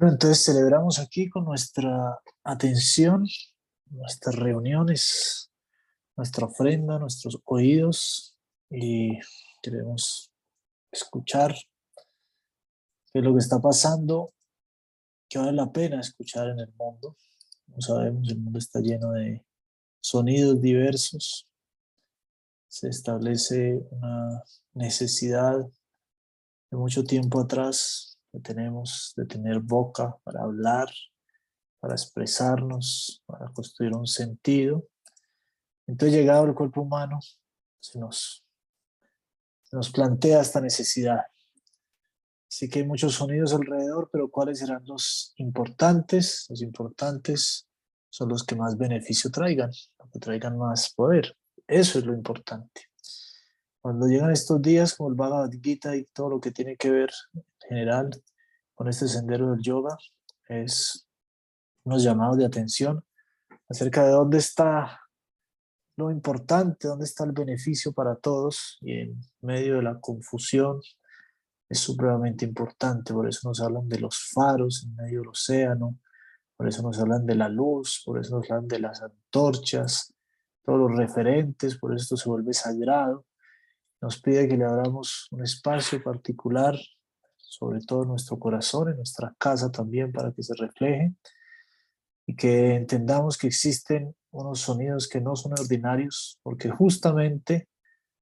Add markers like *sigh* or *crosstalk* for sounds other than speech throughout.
Entonces celebramos aquí con nuestra atención, nuestras reuniones, nuestra ofrenda, nuestros oídos y queremos escuchar qué es lo que está pasando, que vale la pena escuchar en el mundo. Como sabemos, el mundo está lleno de sonidos diversos. Se establece una necesidad de mucho tiempo atrás tenemos de tener boca para hablar, para expresarnos, para construir un sentido. Entonces, llegado el cuerpo humano, se nos, se nos plantea esta necesidad. Así que hay muchos sonidos alrededor, pero ¿cuáles serán los importantes? Los importantes son los que más beneficio traigan, los que traigan más poder. Eso es lo importante. Cuando llegan estos días, como el Bhagavad Gita y todo lo que tiene que ver en general con este sendero del yoga, es unos llamados de atención acerca de dónde está lo importante, dónde está el beneficio para todos y en medio de la confusión es supremamente importante, por eso nos hablan de los faros en medio del océano, por eso nos hablan de la luz, por eso nos hablan de las antorchas, todos los referentes, por esto se vuelve sagrado. Nos pide que le abramos un espacio particular, sobre todo en nuestro corazón, en nuestra casa también, para que se refleje y que entendamos que existen unos sonidos que no son ordinarios, porque justamente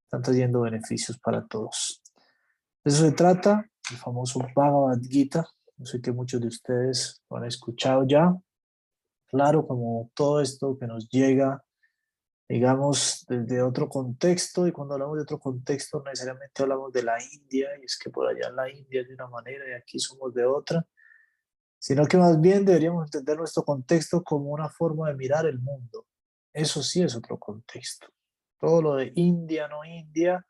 están trayendo beneficios para todos. De eso se trata, el famoso Bhagavad Gita, no sé que muchos de ustedes lo han escuchado ya. Claro, como todo esto que nos llega digamos, desde otro contexto, y cuando hablamos de otro contexto necesariamente hablamos de la India, y es que por allá la India es de una manera y aquí somos de otra, sino que más bien deberíamos entender nuestro contexto como una forma de mirar el mundo. Eso sí es otro contexto. Todo lo de India, no India,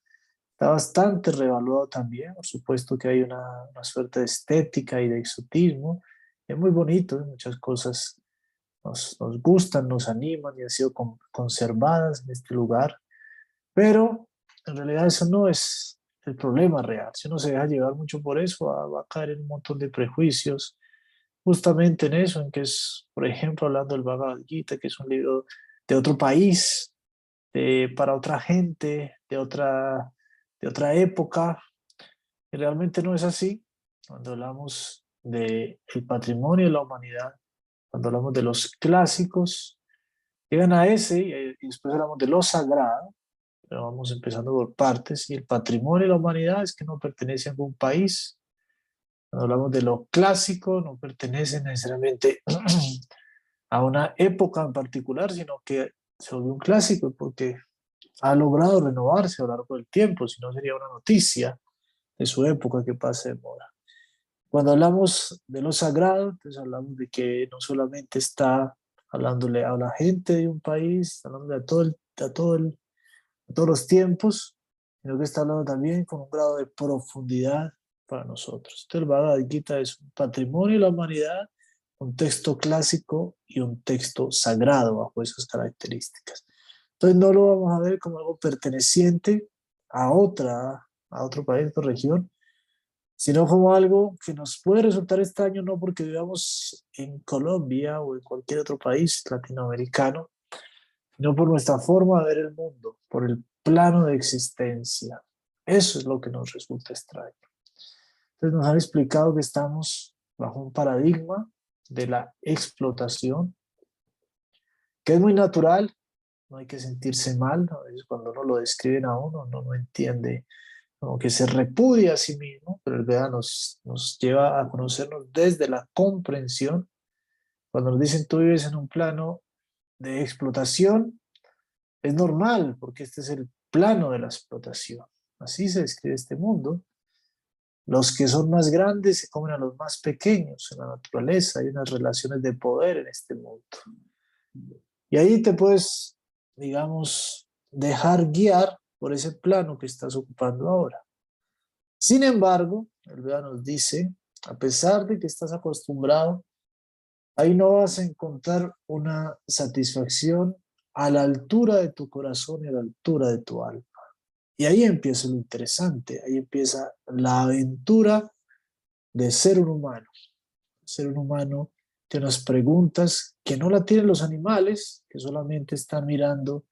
está bastante revaluado también. Por supuesto que hay una, una suerte de estética y de exotismo. Es muy bonito, hay muchas cosas nos, gustan, nos animan y han sido conservadas en este lugar, pero en realidad eso no es el problema real. Si uno se deja llevar mucho por eso, va, a caer en un montón de prejuicios, justamente en eso, en que es, por ejemplo, hablando del Bhagavad Gita, que es un libro de otro país, para otra gente, de otra, de otra época, y realmente no es así. Cuando hablamos del el patrimonio de la humanidad, cuando hablamos de los clásicos, llegan a ese y después hablamos de lo sagrado, pero vamos empezando por partes, y el patrimonio de la humanidad es que no pertenece a ningún país. Cuando hablamos de lo clásico, no pertenece necesariamente *clears throat* a una época en particular, sino que se un clásico porque ha logrado renovarse a lo largo del tiempo, si no sería una noticia de su época que pase de moda. Cuando hablamos de lo sagrado, entonces hablamos de que no solamente está hablándole a la gente de un país, hablando de todo el, a, todo el, a todos los tiempos, sino que está hablando también con un grado de profundidad para nosotros. Entonces el Bhagavad Gita es un patrimonio de la humanidad, un texto clásico y un texto sagrado bajo esas características. Entonces no lo vamos a ver como algo perteneciente a otra, a otro país, o región, sino como algo que nos puede resultar extraño, no porque vivamos en Colombia o en cualquier otro país latinoamericano, sino por nuestra forma de ver el mundo, por el plano de existencia. Eso es lo que nos resulta extraño. Entonces nos han explicado que estamos bajo un paradigma de la explotación, que es muy natural, no hay que sentirse mal, a veces cuando uno lo describen a uno, no, no entiende que se repudia a sí mismo, pero el Veda nos, nos lleva a conocernos desde la comprensión. Cuando nos dicen tú vives en un plano de explotación, es normal, porque este es el plano de la explotación. Así se describe este mundo. Los que son más grandes se comen a los más pequeños en la naturaleza. Hay unas relaciones de poder en este mundo. Y ahí te puedes, digamos, dejar guiar por ese plano que estás ocupando ahora. Sin embargo, el Veda nos dice, a pesar de que estás acostumbrado, ahí no vas a encontrar una satisfacción a la altura de tu corazón y a la altura de tu alma. Y ahí empieza lo interesante, ahí empieza la aventura de ser un humano. ser humano tiene unas preguntas que no la tienen los animales, que solamente están mirando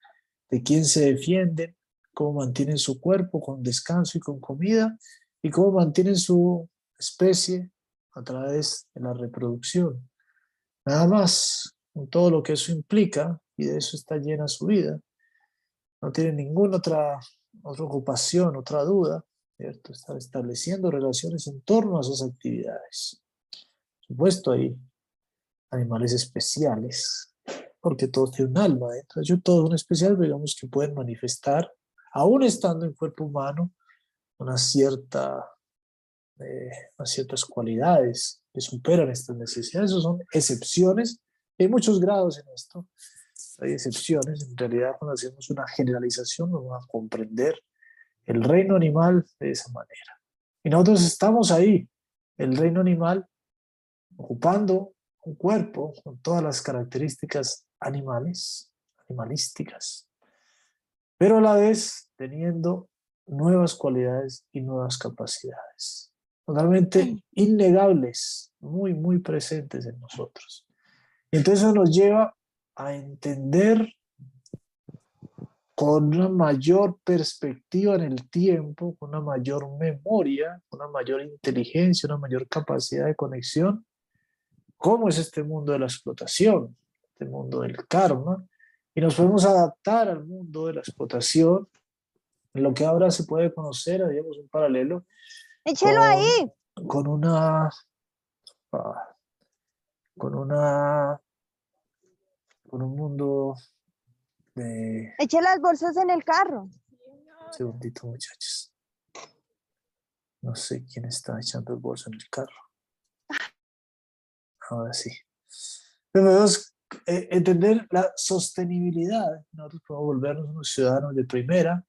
de quién se defienden, cómo mantienen su cuerpo con descanso y con comida, y cómo mantienen su especie a través de la reproducción. Nada más, con todo lo que eso implica, y de eso está llena su vida. No tiene ninguna otra, otra ocupación, otra duda, ¿cierto? Está estableciendo relaciones en torno a esas actividades. Por supuesto, hay animales especiales, porque todos tienen un alma dentro. Yo todos son especiales, digamos que pueden manifestar, aún estando en cuerpo humano, una cierta, eh, unas ciertas cualidades que superan estas necesidades. Esas son excepciones. Hay muchos grados en esto. Hay excepciones. En realidad, cuando hacemos una generalización, nos vamos a comprender el reino animal de esa manera. Y nosotros estamos ahí, el reino animal, ocupando un cuerpo con todas las características animales, animalísticas, pero a la vez teniendo nuevas cualidades y nuevas capacidades, totalmente innegables, muy, muy presentes en nosotros. Y entonces eso nos lleva a entender con una mayor perspectiva en el tiempo, con una mayor memoria, una mayor inteligencia, una mayor capacidad de conexión, cómo es este mundo de la explotación, este mundo del karma, y nos podemos adaptar al mundo de la explotación, en lo que ahora se puede conocer, digamos, un paralelo. Échelo ahí. Con una... Ah, con una... con un mundo de... Eche las bolsas en el carro. Un segundito, muchachos. No sé quién está echando el bolso en el carro ahora sí. Debemos eh, entender la sostenibilidad. Nosotros podemos volvernos unos ciudadanos de primera,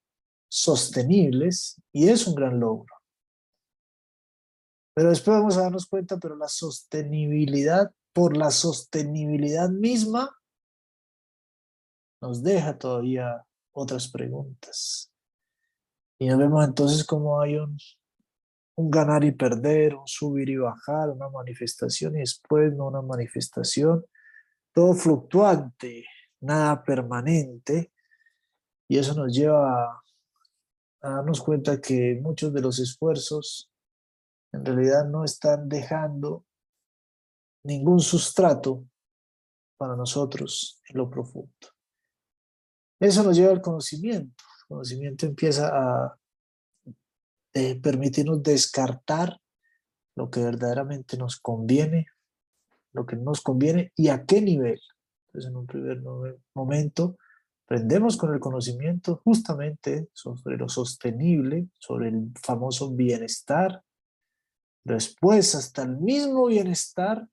sostenibles, y es un gran logro. Pero después vamos a darnos cuenta, pero la sostenibilidad, por la sostenibilidad misma, nos deja todavía otras preguntas. Y nos vemos entonces como hay un un ganar y perder, un subir y bajar, una manifestación y después no una manifestación, todo fluctuante, nada permanente, y eso nos lleva a, darnos cuenta que muchos de los esfuerzos en realidad no están dejando ningún sustrato para nosotros en lo profundo. Eso nos lleva al conocimiento. El conocimiento empieza a permitirnos descartar lo que verdaderamente nos conviene, lo que nos conviene y a qué nivel. Entonces, en un primer momento, aprendemos con el conocimiento justamente sobre lo sostenible, sobre el famoso bienestar. Después, hasta el mismo bienestar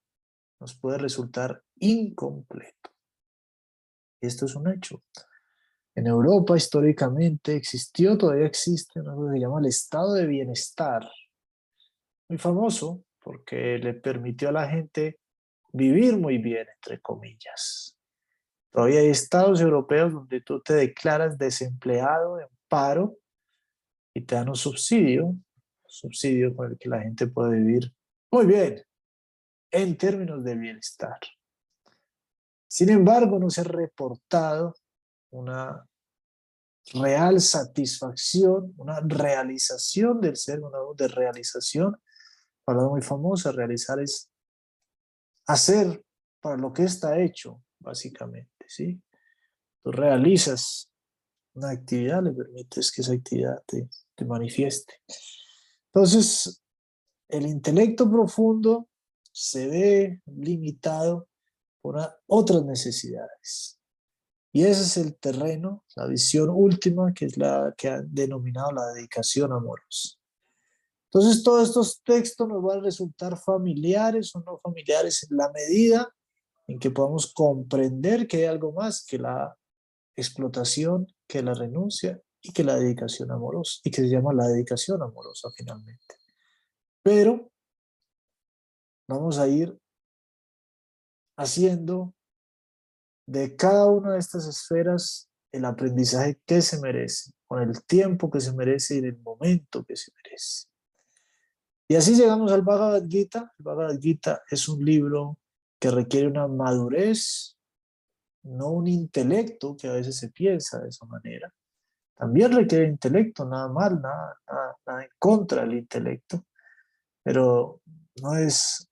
nos puede resultar incompleto. Y esto es un hecho. En Europa históricamente existió, todavía existe algo que se llama el estado de bienestar. Muy famoso porque le permitió a la gente vivir muy bien, entre comillas. Todavía hay estados europeos donde tú te declaras desempleado, en paro, y te dan un subsidio, un subsidio con el que la gente puede vivir muy bien, en términos de bienestar. Sin embargo, no se ha reportado una real satisfacción, una realización del ser, una de realización, palabra muy famosa, realizar es hacer para lo que está hecho, básicamente, ¿sí? Tú realizas una actividad, le permites que esa actividad te, te manifieste. Entonces, el intelecto profundo se ve limitado por otras necesidades. Y ese es el terreno, la visión última, que es la que han denominado la dedicación amorosa. Entonces, todos estos textos nos van a resultar familiares o no familiares en la medida en que podamos comprender que hay algo más que la explotación, que la renuncia y que la dedicación amorosa, y que se llama la dedicación amorosa finalmente. Pero vamos a ir haciendo de cada una de estas esferas el aprendizaje que se merece, con el tiempo que se merece y en el momento que se merece. Y así llegamos al Bhagavad Gita. El Bhagavad Gita es un libro que requiere una madurez, no un intelecto, que a veces se piensa de esa manera. También requiere intelecto, nada mal, nada, nada, en contra del intelecto, pero no es,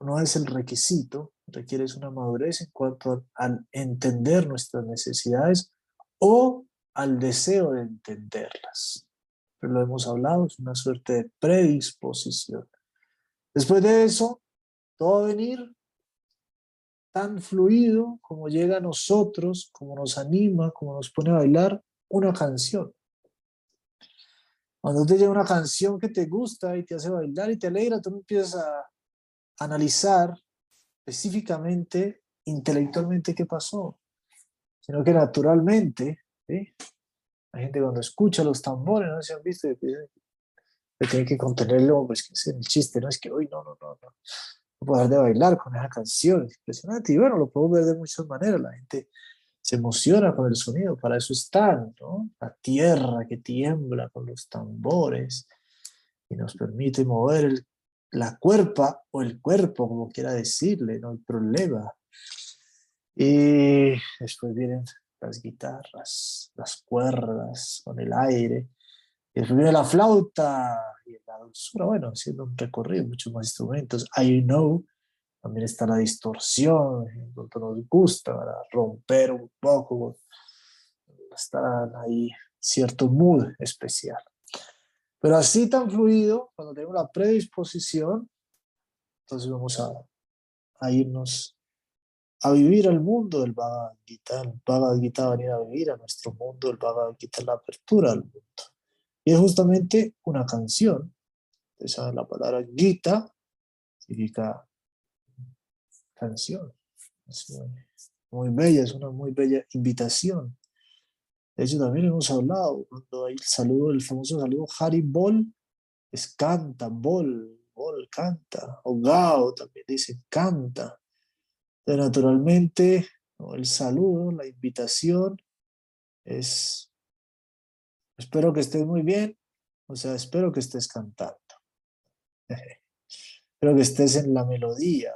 no es el requisito, requiere una madurez en cuanto al entender nuestras necesidades o al deseo de entenderlas. Pero lo hemos hablado, es una suerte de predisposición. Después de eso, todo venir tan fluido como llega a nosotros, como nos anima, como nos pone a bailar una canción. Cuando te llega una canción que te gusta y te hace bailar y te alegra, tú empiezas a analizar específicamente, intelectualmente qué pasó, sino que naturalmente, ¿sí? La gente cuando escucha los tambores, ¿no se han visto? Que tiene que contenerlo, pues que es el chiste, no es que hoy no, no, no, no, no puedo de bailar con esa canción, es impresionante, y bueno, lo puedo ver de muchas maneras, la gente se emociona con el sonido, para eso están, ¿no? La tierra que tiembla con los tambores y nos permite mover el la cuerpa o el cuerpo, como quiera decirle, no hay problema. Y después vienen las guitarras, las cuerdas con el aire. Y después viene la flauta y la dulzura, bueno, haciendo un recorrido, muchos más instrumentos. I know, también está la distorsión, cuanto nos gusta, romper un poco, está ahí cierto mood especial. Pero así tan fluido, cuando tenemos la predisposición, entonces vamos a, irnos a vivir al mundo del Bhagavad Gita. El Bhagavad Gita va a venir a vivir a nuestro mundo, el Bhagavad Gita es la apertura al mundo. Y es justamente una canción. Esa la palabra Gita significa canción. Es muy, muy bella, es una muy bella invitación de hecho, también hemos hablado, cuando hay el saludo, el famoso saludo Hari Bol, es canta, Bol, Bol, canta. O Gao también dice canta. Naturalmente, el saludo, la invitación es, espero que estés muy bien, o sea, espero que estés cantando. *laughs* espero que estés en la melodía.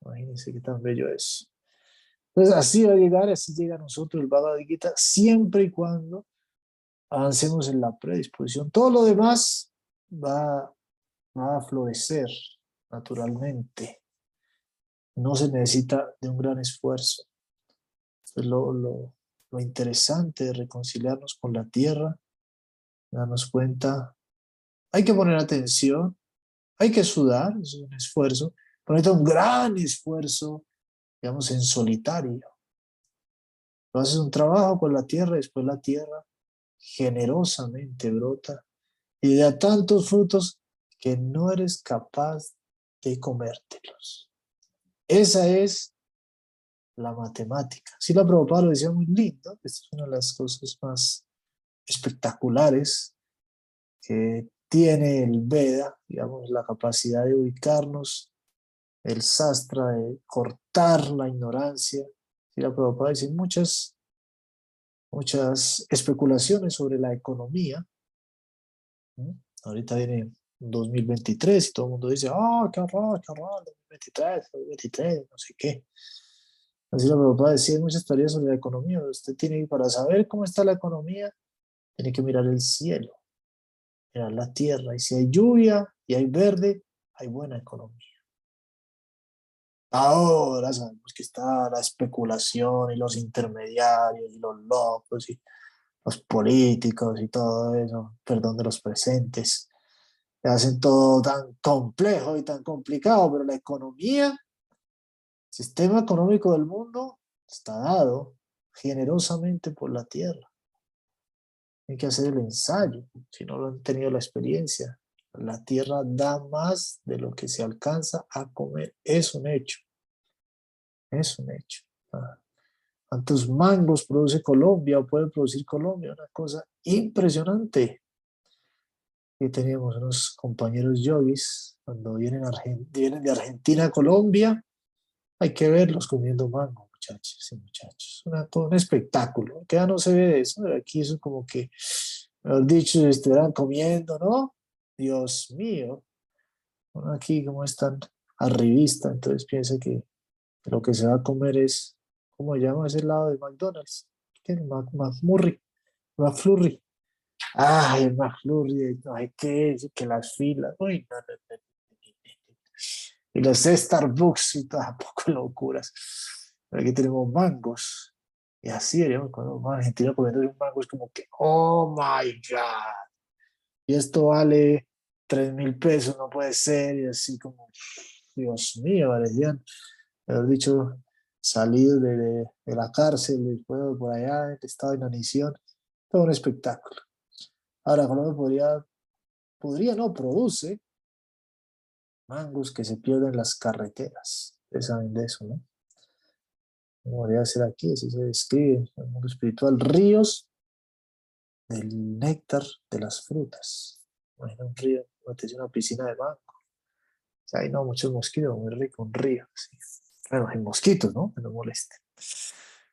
Imagínense qué tan bello es. Entonces así va a llegar, así llega a nosotros el Bhagavad Gita, siempre y cuando avancemos en la predisposición. Todo lo demás va, va a florecer naturalmente. No se necesita de un gran esfuerzo. Es lo, lo, lo interesante de reconciliarnos con la tierra, darnos cuenta, hay que poner atención, hay que sudar, es un esfuerzo, pero un gran esfuerzo digamos, en solitario. Tú haces un trabajo con la tierra después la tierra generosamente brota y da tantos frutos que no eres capaz de comértelos. Esa es la matemática. Sí, la Prabhupada lo decía muy lindo, esta es una de las cosas más espectaculares que tiene el Veda, digamos, la capacidad de ubicarnos el sastra, de cortar la ignorancia. Y la Prabhupada dice muchas, muchas especulaciones sobre la economía. Ahorita viene 2023 y todo el mundo dice, ah, qué horror, qué horror, 2023, 2023, no sé qué. Así la Prabhupada decía muchas teorías sobre la economía. Usted tiene, para saber cómo está la economía, tiene que mirar el cielo, mirar la tierra. Y si hay lluvia y hay verde, hay buena economía. Ahora sabemos que está la especulación y los intermediarios y los locos y los políticos y todo eso, perdón de los presentes, hacen todo tan complejo y tan complicado, pero la economía, el sistema económico del mundo está dado generosamente por la tierra. Hay que hacer el ensayo, si no lo han tenido la experiencia. La tierra da más de lo que se alcanza a comer. Es un hecho. Es un hecho. Ah, ¿Cuántos mangos produce Colombia o puede producir Colombia? Una cosa impresionante. Y teníamos unos compañeros yogis, cuando vienen, vienen de Argentina a Colombia, hay que verlos comiendo mango, muchachos y muchachos. Una, un espectáculo. Que ya no se ve eso. Aquí eso como que, mejor dicho, estuvieran comiendo, ¿no? Dios mío. aquí como es tan arribista, entonces piensa que lo que se va a comer es, ¿cómo se llama ese lado de McDonald's? ¿Qué? McMurray, McFlurry. Ay, McFlurry, no hay que, que las filas, uy, no, no, y los Starbucks y todas *laughs* poco locuras. Aquí tenemos mangos. Y así, digamos, cuando un argentino comiendo un mango es como que, oh my God. Y esto vale tres mil pesos, no puede ser. Y así como, Dios mío, parecían, haber dicho, salido de, la cárcel, después por allá, en estado de inanición. Todo un espectáculo. Ahora, Colombia podría, podría, no, produce mangos que se pierden las carreteras. Ustedes saben de eso, ¿no? Debería ser aquí, así se describe en el mundo espiritual. Ríos del néctar de las frutas. Imagina un río, una piscina de mango. O sea, hay no muchos mosquitos, muy rico, un río. Bueno, hay mosquitos, ¿no? Que no molesten.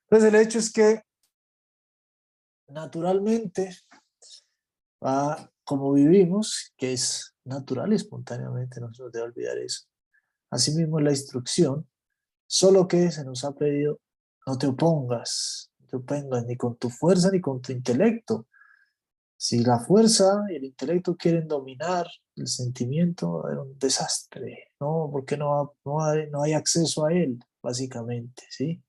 Entonces el hecho es que naturalmente, va como vivimos, que es natural y espontáneamente, no se nos debe olvidar eso. Asimismo la instrucción, solo que se nos ha pedido, no te opongas, no te opongas ni con tu fuerza ni con tu intelecto. Si la fuerza y el intelecto quieren dominar el sentimiento, es un desastre, ¿no? Porque no, no, hay, no hay acceso a él, básicamente, ¿sí?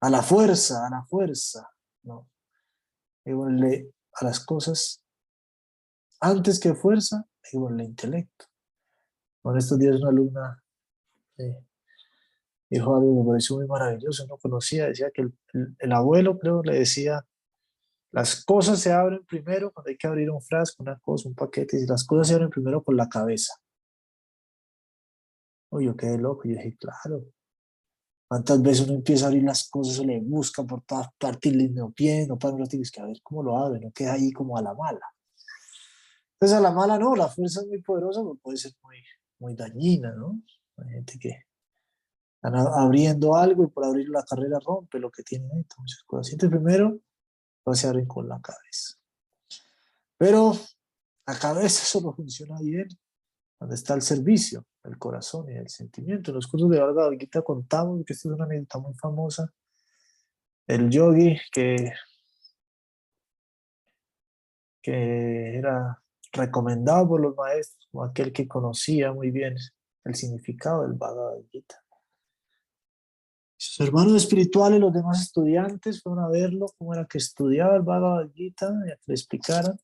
A la fuerza, a la fuerza, ¿no? a las cosas, antes que fuerza, con el intelecto. Con estos días una alumna eh, dijo algo que me pareció muy maravilloso, no conocía, decía que el, abuelo creo le decía, las cosas se abren primero cuando hay que abrir un frasco, una cosa, un paquete, y las cosas se abren primero con la cabeza. Uy, yo quedé loco, y dije, claro, ¿Cuántas veces uno empieza a abrir las cosas, se le busca por todas partes y le no pie, no para, no tienes que a ver cómo lo abre, no queda ahí como a la mala. Entonces a la mala no, la fuerza es muy poderosa, pero puede ser muy, muy dañina, ¿no? Hay gente que están abriendo algo y por abrir la carrera rompe lo que tiene dentro, muchas cosas. Entonces primero, no se abren con la cabeza. Pero la cabeza solo funciona bien cuando está el servicio, el corazón y el sentimiento. En los cursos de Bhagavad Gita contamos que esta es una anécdota muy famosa. El yogi que, que era recomendado por los maestros como aquel que conocía muy bien el significado del Bhagavad Gita. Sus hermanos espirituales, los demás estudiantes, fueron a verlo, cómo era que estudiaba el Bhagavad Gita, y a que le explicaran,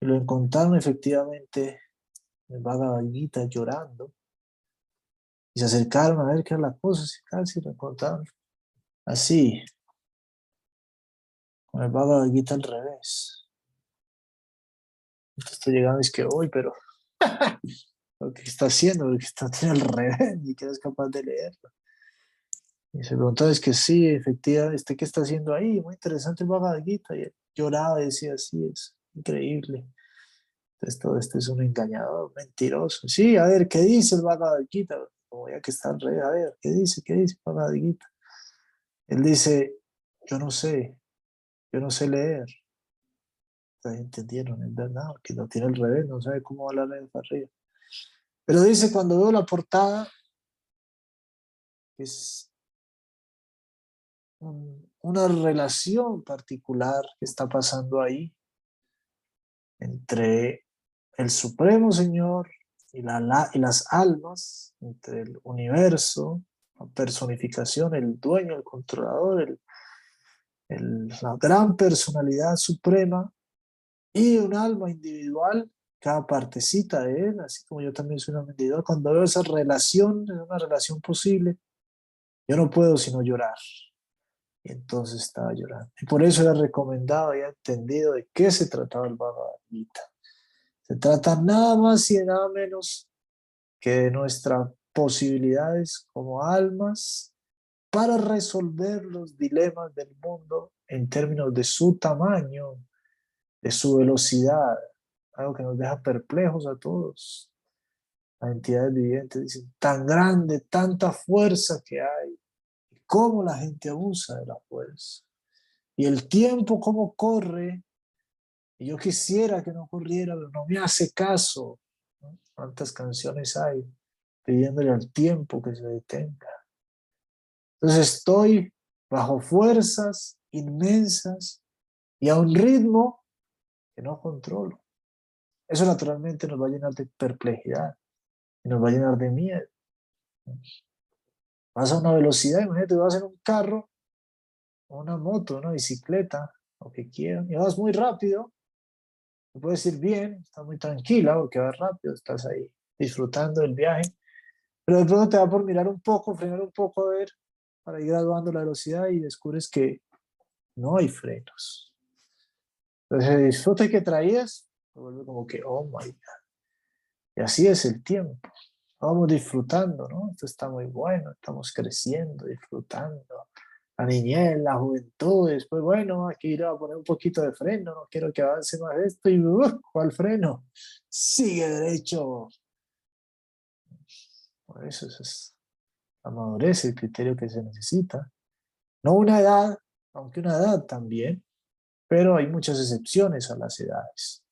y lo encontraron efectivamente el Bhagavad Gita llorando, y se acercaron a ver qué era la cosa, y casi lo encontraron así, con el Bhagavad Gita al revés estoy llegando y es que hoy, pero *laughs* lo que está haciendo, lo que está tiene al revés, *laughs* ni que es capaz de leerlo. Y se preguntaba, es que sí, efectivamente, este qué está haciendo ahí? Muy interesante el Bhagavad. Y lloraba y decía, sí, es increíble. Entonces todo esto es un engañador, mentiroso. Sí, a ver, ¿qué dice el Bhagavad Gita? Como ya que está al revés, a ver, ¿qué dice? ¿Qué dice el Bhagavad Gita? Él dice, yo no sé, yo no sé leer entendieron, es verdad, que no tiene el revés, no sabe cómo va la ley para arriba. Pero dice, cuando veo la portada, es una relación particular que está pasando ahí entre el Supremo Señor y, la, las almas, entre el universo, la personificación, el dueño, el controlador, el, la gran personalidad suprema y un alma individual, cada partecita de él, así como yo también soy un individual, cuando veo esa relación, una relación posible, yo no puedo sino llorar. Y entonces estaba llorando. Y por eso era recomendado y entendido de qué se trataba el Bhagavad Gita. Se trata nada más y nada menos que de nuestras posibilidades como almas para resolver los dilemas del mundo en términos de su tamaño, de su velocidad, algo que nos deja perplejos a todos. Las entidades vivientes dicen, tan grande, tanta fuerza que hay, y cómo la gente abusa de la fuerza. Y el tiempo cómo corre, yo quisiera que no corriera, pero no me hace caso. cuántas canciones hay pidiéndole al tiempo que se detenga. Entonces estoy bajo fuerzas inmensas y a un ritmo que no controlo. Eso naturalmente nos va a llenar de perplejidad y nos va a llenar de miedo. Vas a una velocidad, imagínate, vas en un carro, una moto, una bicicleta, lo que quieran, y vas muy rápido, puedes ir bien, estás muy tranquila porque vas rápido, estás ahí disfrutando del viaje, pero de pronto te va por mirar un poco, frenar un poco, a ver, para ir graduando la velocidad y descubres que no hay frenos. Entonces el disfrute que traías, vuelve como que, oh my God. Y así es el tiempo. Vamos disfrutando, ¿no? Esto está muy bueno, estamos creciendo, disfrutando. La niñez, la juventud, después, bueno, aquí ir a poner un poquito de freno, no quiero que avance más esto y, uh, ¿cuál freno? Sigue derecho. Por eso es la madurez, el criterio que se necesita. No una edad, aunque una edad también, pero hay muchas excepciones a las edades.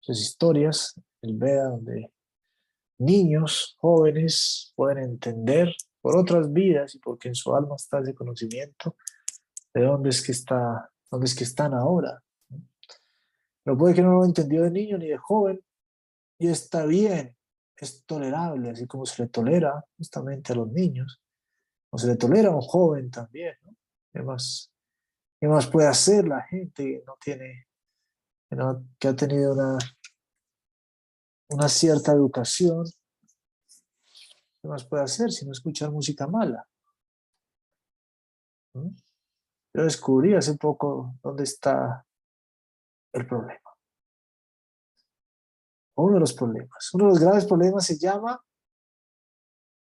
Muchas historias, el Veda, donde niños, jóvenes pueden entender por otras vidas y porque en su alma está ese conocimiento de dónde es que está, dónde es que están ahora. Pero puede que no lo entendió de niño ni de joven y está bien, es tolerable, así como se le tolera justamente a los niños, o se le tolera a un joven también, ¿no? ¿Qué más, qué más puede hacer la gente que no tiene, que ha tenido una una cierta educación, ¿qué más puede hacer si no escuchar música mala? ¿Mm? Yo descubrí hace poco dónde está el problema. Uno de los problemas, uno de los graves problemas se llama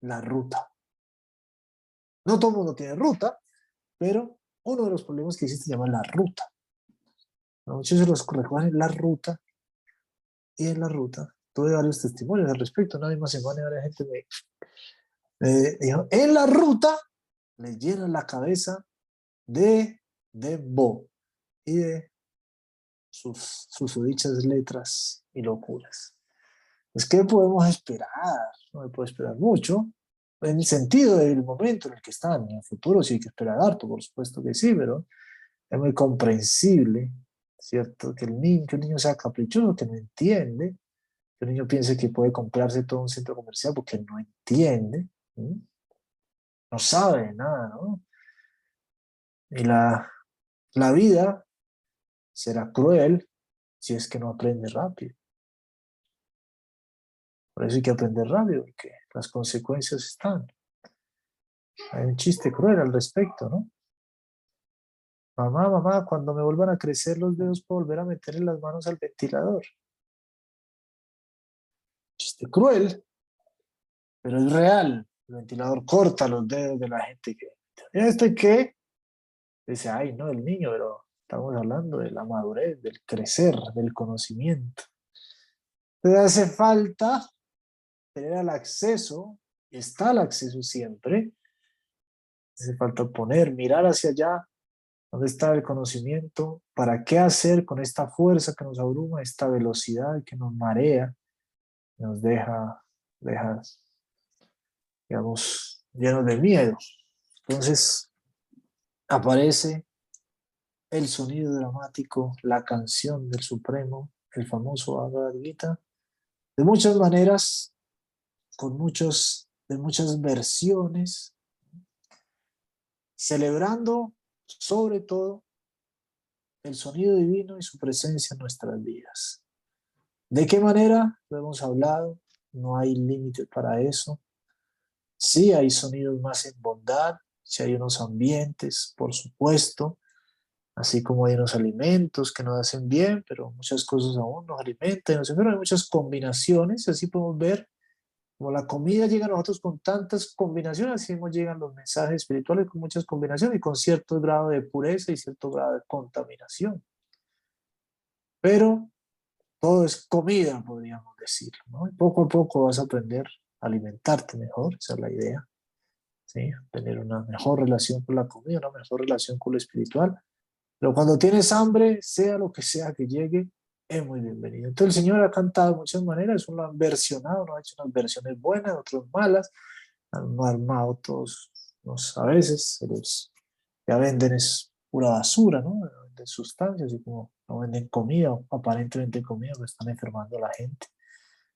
la ruta. No todo el mundo tiene ruta, pero uno de los problemas que existe se llama la ruta. Muchos de los recuerdan la ruta y en la ruta tuve varios testimonios al respecto, una misma semana varias gente me, dijo, en la ruta le llenan la cabeza de Bo y de sus susodichas letras y locuras. Pues, ¿qué podemos esperar? No me puedo esperar mucho, en el sentido del momento en el que están, en el futuro sí hay que esperar harto, por supuesto que sí, pero es muy comprensible, ¿cierto? Que el niño, que el niño sea caprichoso, que no entiende, el niño piense que puede comprarse todo un centro comercial porque no entiende, no sabe nada, ¿no? Y la, la vida será cruel si es que no aprende rápido. Por eso hay que aprender rápido, porque las consecuencias están. Hay un chiste cruel al respecto, ¿no? Mamá, mamá, cuando me vuelvan a crecer los dedos, puedo volver a meterle las manos al ventilador chiste cruel, pero es real. El ventilador corta los dedos de la gente que... ¿Este qué? Dice, ay, no, el niño, pero estamos hablando de la madurez, del crecer, del conocimiento. Te hace falta tener el acceso, está el acceso siempre, hace falta poner, mirar hacia allá, dónde está el conocimiento, para qué hacer con esta fuerza que nos abruma, esta velocidad que nos marea, nos deja, deja, digamos, llenos de miedo. Entonces aparece el sonido dramático, la canción del Supremo, el famoso Bhagavad Gita, de muchas maneras, con muchos, de muchas versiones, celebrando sobre todo el sonido divino y su presencia en nuestras vidas. ¿De qué manera? Lo hemos hablado, no hay límite para eso. Sí hay sonidos más en bondad, sí hay unos ambientes, por supuesto, así como hay unos alimentos que nos hacen bien, pero muchas cosas aún nos alimentan, pero hay muchas combinaciones, así podemos ver como la comida llega a nosotros con tantas combinaciones, así nos llegan los mensajes espirituales con muchas combinaciones y con cierto grado de pureza y cierto grado de contaminación. Pero todo es comida, podríamos decir. ¿no? poco a poco vas a aprender a alimentarte mejor, esa es la idea. ¿sí? Tener una mejor relación con la comida, una mejor relación con lo espiritual. Pero cuando tienes hambre, sea lo que sea que llegue, es muy bienvenido. Entonces el Señor ha cantado de muchas maneras, uno lo han versionado, uno ha hecho unas versiones buenas, otras malas, han armado todos, a veces se los, ya venden es pura basura, ¿no? Venden sustancias y como no venden comida, aparentemente comida, pero están enfermando a la gente.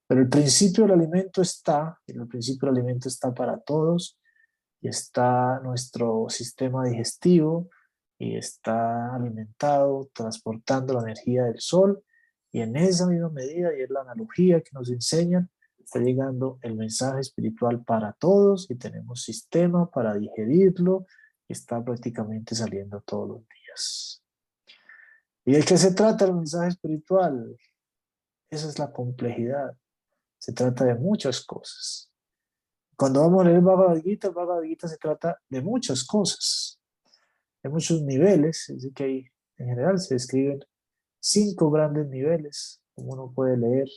Pero el principio del alimento está, el principio del alimento está para todos y está nuestro sistema digestivo y está alimentado, transportando la energía del sol y en esa misma medida, y es la analogía que nos enseñan, está llegando el mensaje espiritual para todos y tenemos sistema para digerirlo está prácticamente saliendo todos los días. ¿Y de qué se trata el mensaje espiritual? Esa es la complejidad. Se trata de muchas cosas. Cuando vamos a leer Bhagavad Gita, Bhagavad Gita se trata de muchas cosas. Hay muchos niveles, es decir, que hay, en general se describen cinco grandes niveles, como uno puede leer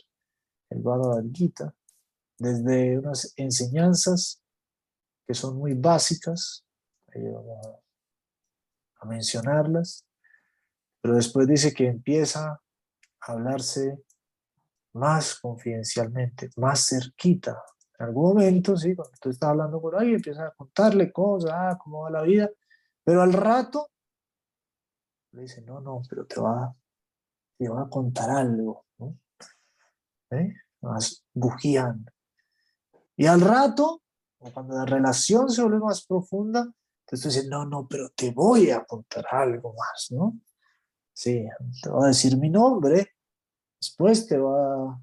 el Bhagavad Gita, desde unas enseñanzas que son muy básicas, ahí vamos a, a mencionarlas, pero después dice que empieza a hablarse más confidencialmente, más cerquita. En algún momento, sí, cuando tú estás hablando con alguien, empiezas a contarle cosas, ah, cómo va la vida, pero al rato le dice, no, no, pero te va, te va a contar algo, ¿no? ¿Eh? Más bujían. Y al rato, cuando la relación se vuelve más profunda, te estoy diciendo, no, no, pero te voy a contar algo más, ¿no? Sí, te voy a decir mi nombre, Después te va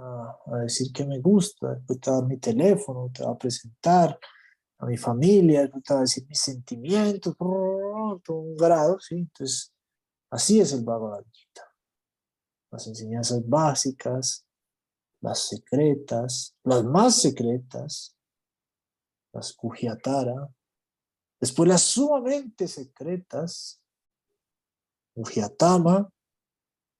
a, decir que me gusta, después te va a dar mi teléfono, te va a presentar a mi familia, después te va a decir mis sentimientos, todo un grado, ¿sí? Entonces, así es el Bhagavad Gita. Las enseñanzas básicas, las secretas, las más secretas, las Kujiatara, después las sumamente secretas, Kujiatama,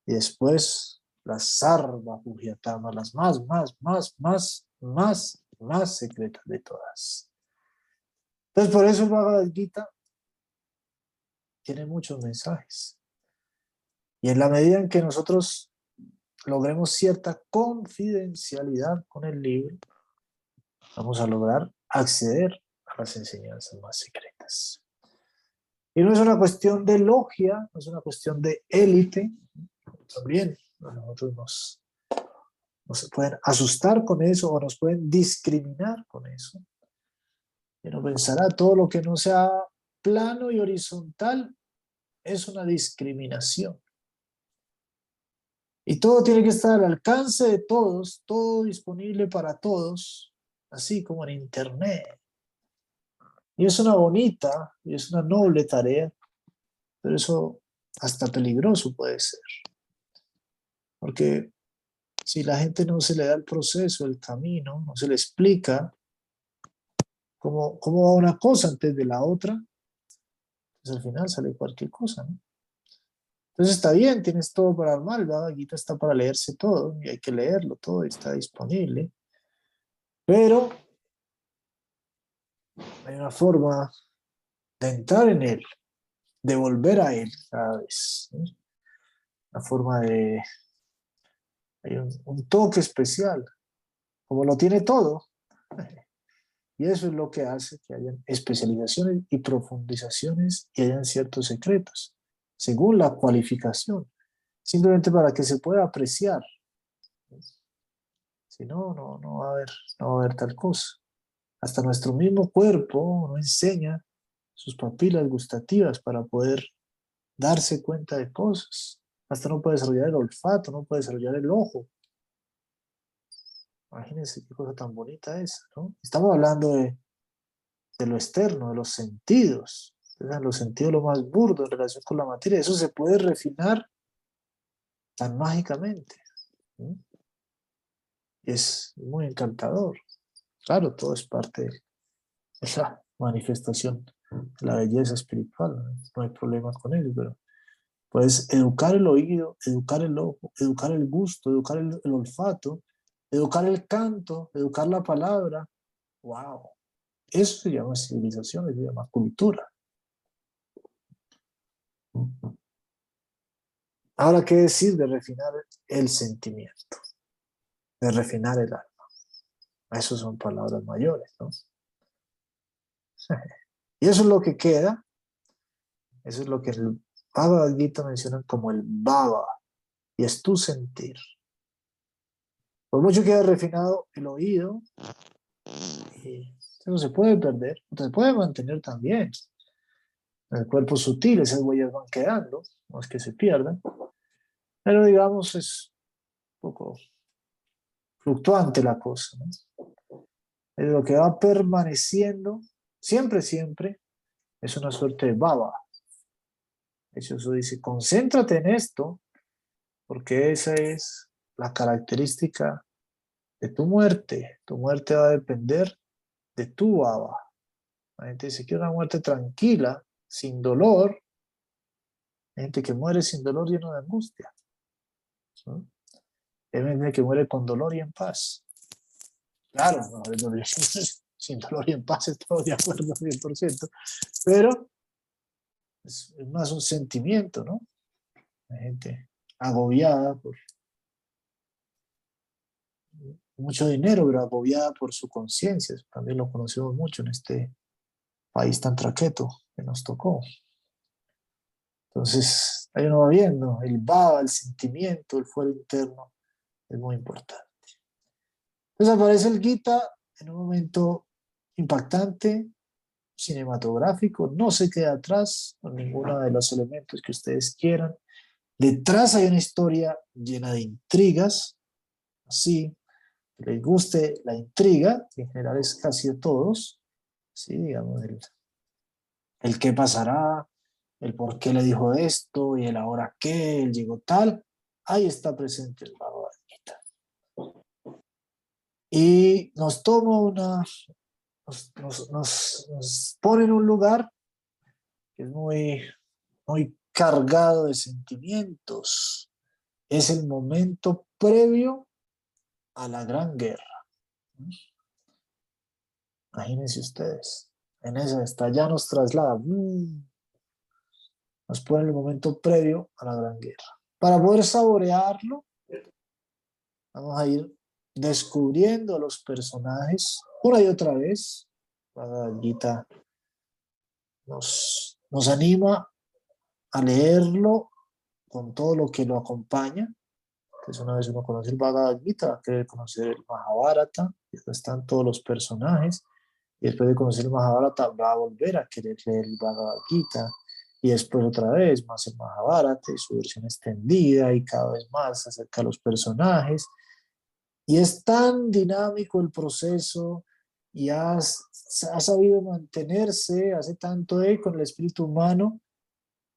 y después las sarva pugiatama, las más, más, más, más, más, más secretas de todas. Entonces, por eso el Bhagavad Gita tiene muchos mensajes. Y en la medida en que nosotros logremos cierta confidencialidad con el libro, vamos a lograr acceder a las enseñanzas más secretas. Y no es una cuestión de logia, no es una cuestión de élite, también nosotros nos, nos pueden asustar con eso o nos pueden discriminar con eso. Y no pensará todo lo que no sea plano y horizontal es una discriminación. Y todo tiene que estar al alcance de todos, todo disponible para todos, así como en Internet. Y es una bonita y es una noble tarea, pero eso hasta peligroso puede ser. Porque si la gente no se le da el proceso, el camino, no se le explica cómo, cómo va una cosa antes de la otra, pues al final sale cualquier cosa, ¿no? Entonces está bien, tienes todo para armar, la Gita está para leerse todo, y hay que leerlo todo, está disponible. Pero hay una forma de entrar en él, de volver a él cada vez. Una forma de hay un, toque especial, como lo tiene todo. *laughs* Y eso es lo que hace que hayan especializaciones y profundizaciones y hayan ciertos secretos, según la cualificación, simplemente para que se pueda apreciar. Si no, no, no, va a haber, no va a haber tal cosa. Hasta nuestro mismo cuerpo nos enseña sus papilas gustativas para poder darse cuenta de cosas. Hasta no puede desarrollar el olfato, no puede desarrollar el ojo. Imagínense qué cosa tan bonita es, ¿no? Estamos hablando de, lo externo, de los sentidos. Los sentidos lo más burdo en relación con la materia. Eso se puede refinar tan mágicamente. Es muy encantador. Claro, todo es parte de esa manifestación de la belleza espiritual. No hay problema con ello, pero Puedes educar el oído, educar el ojo, educar el gusto, educar el, olfato, educar el canto, educar la palabra. ¡Wow! Eso se llama civilización, se llama cultura. Ahora, ¿qué decir de refinar el sentimiento? De refinar el alma. Esas son palabras mayores, ¿no? *laughs* Y eso es lo que queda. Eso es lo que el Bhagavad Gita menciona como el Baba. Y es tu sentir. Por mucho que haya refinado el oído, eso se puede perder, se puede mantener también. En el cuerpo sutil esas huellas van quedando, no es que se pierdan. Pero digamos, es un poco fluctuante la cosa. lo que va permaneciendo, siempre, siempre, es una suerte de baba. Eso dice, concéntrate en esto, porque esa es la característica de tu muerte. Tu muerte va a depender de tu baba. La gente dice que una muerte tranquila, sin dolor. Gente que muere sin dolor lleno de angustia. Hay gente que muere con dolor y en paz. Claro, *laughs* sin dolor y en paz estamos de acuerdo 100%, pero es, más un sentimiento, ¿no? Hay gente agobiada por mucho dinero, pero agobiada por su conciencia. También lo conocemos mucho en este país tan traqueto que nos tocó. Entonces, ahí uno va viendo el baba, el sentimiento, el fuero interno, es muy importante. Entonces aparece el Gita en un momento impactante, cinematográfico, no se queda atrás con ninguno de los elementos que ustedes quieran. Detrás hay una historia llena de intrigas, así, les guste la intriga, que en general es casi a todos, ¿sí? digamos, el, el qué pasará, el por qué le dijo esto y el ahora qué, el llegó tal, ahí está presente el Bhagavad Y nos toma una, nos, nos, pone en un lugar que es muy, muy cargado de sentimientos. Es el momento previo a la gran guerra. Imagínense ustedes, en esa está, ya nos traslada, mm, nos pone el momento previo a la gran guerra. Para poder saborearlo, vamos a ir descubriendo a los personajes una y otra vez. La Gita nos, nos anima a leerlo con todo lo que lo acompaña entonces una vez uno conoce el Bhagavad Gita, quiere conocer el Mahabharata, y están todos los personajes, y después de conocer el Mahabharata va a volver a querer leer el Bhagavad Gita, y después otra vez más el Mahabharata y su versión extendida, y cada vez más acerca de los personajes. Y es tan dinámico el proceso, y ha, sabido mantenerse, hace tanto eco con el espíritu humano,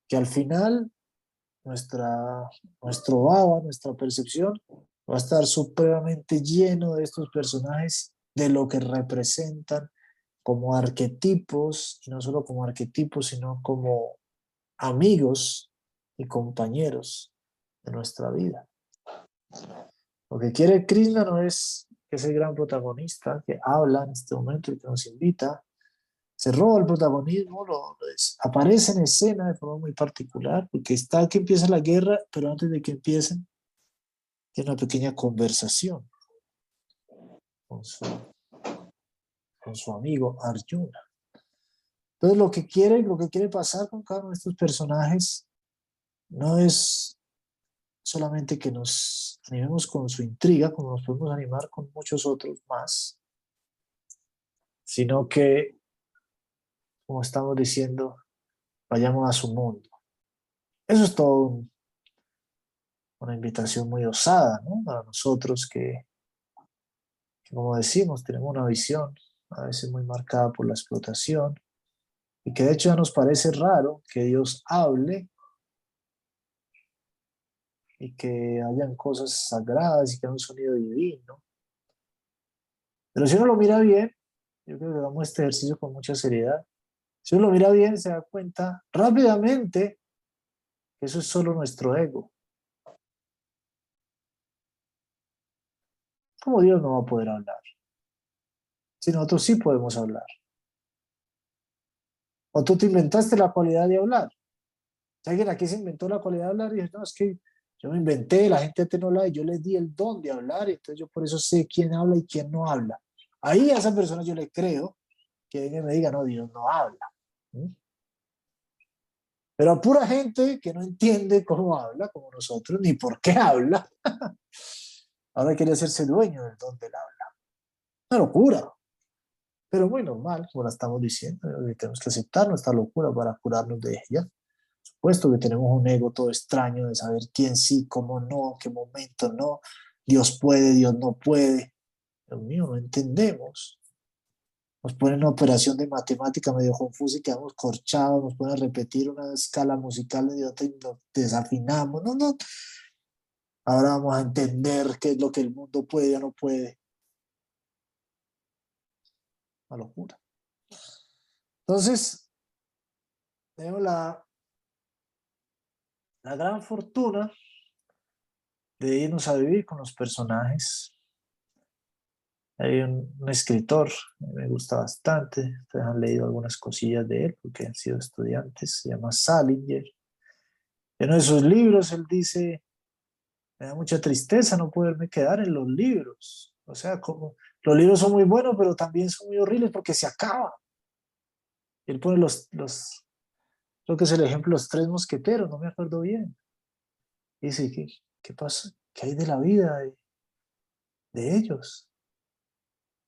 que al final nuestra, nuestro baba, nuestra percepción, va a estar supremamente lleno de estos personajes, de lo que representan como arquetipos, y no solo como arquetipos, sino como amigos y compañeros de nuestra vida. Lo que quiere Krishna no es que ese gran protagonista que habla en este momento y que nos invita se roba el protagonismo, lo, aparece en escena de forma muy particular, porque está que empieza la guerra, pero antes de que empiecen, tiene una pequeña conversación con su, con su amigo Arjuna. Entonces lo que quiere, lo que quiere pasar con cada uno de estos personajes no es solamente que nos animemos con su intriga, como nos podemos animar con muchos otros más, sino que como estamos diciendo, vayamos a su mundo. Eso es todo una invitación muy osada, ¿no? Para nosotros que, como decimos, tenemos una visión a veces muy marcada por la explotación y que de hecho ya nos parece raro que Dios hable y que hayan cosas sagradas y que haya un sonido divino. Pero si uno lo mira bien, yo creo que damos este ejercicio con mucha seriedad. Si uno lo mira bien, se da cuenta rápidamente que eso es solo nuestro ego. ¿Cómo Dios no va a poder hablar? Si nosotros sí podemos hablar. ¿O tú te inventaste la cualidad de hablar? Alguien aquí se inventó la cualidad de hablar y dice, no, es que yo me inventé, la gente antes no habla y yo les di el don de hablar, entonces yo por eso sé quién habla y quién no habla. Ahí a esa persona yo le creo que alguien me diga, no, Dios no habla. Pero a pura gente que no entiende cómo habla, como nosotros, ni por qué habla, *laughs* ahora quiere hacerse dueño del don del habla. Una locura. Pero muy normal, como la estamos diciendo, tenemos que aceptar nuestra locura para curarnos de ella supuesto que tenemos un ego todo extraño de saber quién sí, cómo no, qué momento no, Dios puede, Dios no puede. Dios mío, no entendemos. Nos ponen una operación de matemática medio confusa y quedamos corchados, nos ponen a repetir una escala musical idiota y nos desafinamos. No, no. Ahora vamos a entender qué es lo que el mundo puede o no puede. Una locura. Entonces, tenemos la la gran fortuna de irnos a vivir con los personajes. Hay un, escritor, me gusta bastante, ustedes han leído algunas cosillas de él porque han sido estudiantes, se llama Salinger. En uno de sus libros él dice, me da mucha tristeza no poderme quedar en los libros. O sea, como los libros son muy buenos, pero también son muy horribles porque se acaban. Él pone los, los, Creo que es el ejemplo de los tres mosqueteros, no me acuerdo bien. Dice, ¿qué, qué pasa? ¿Qué hay de la vida de, ellos?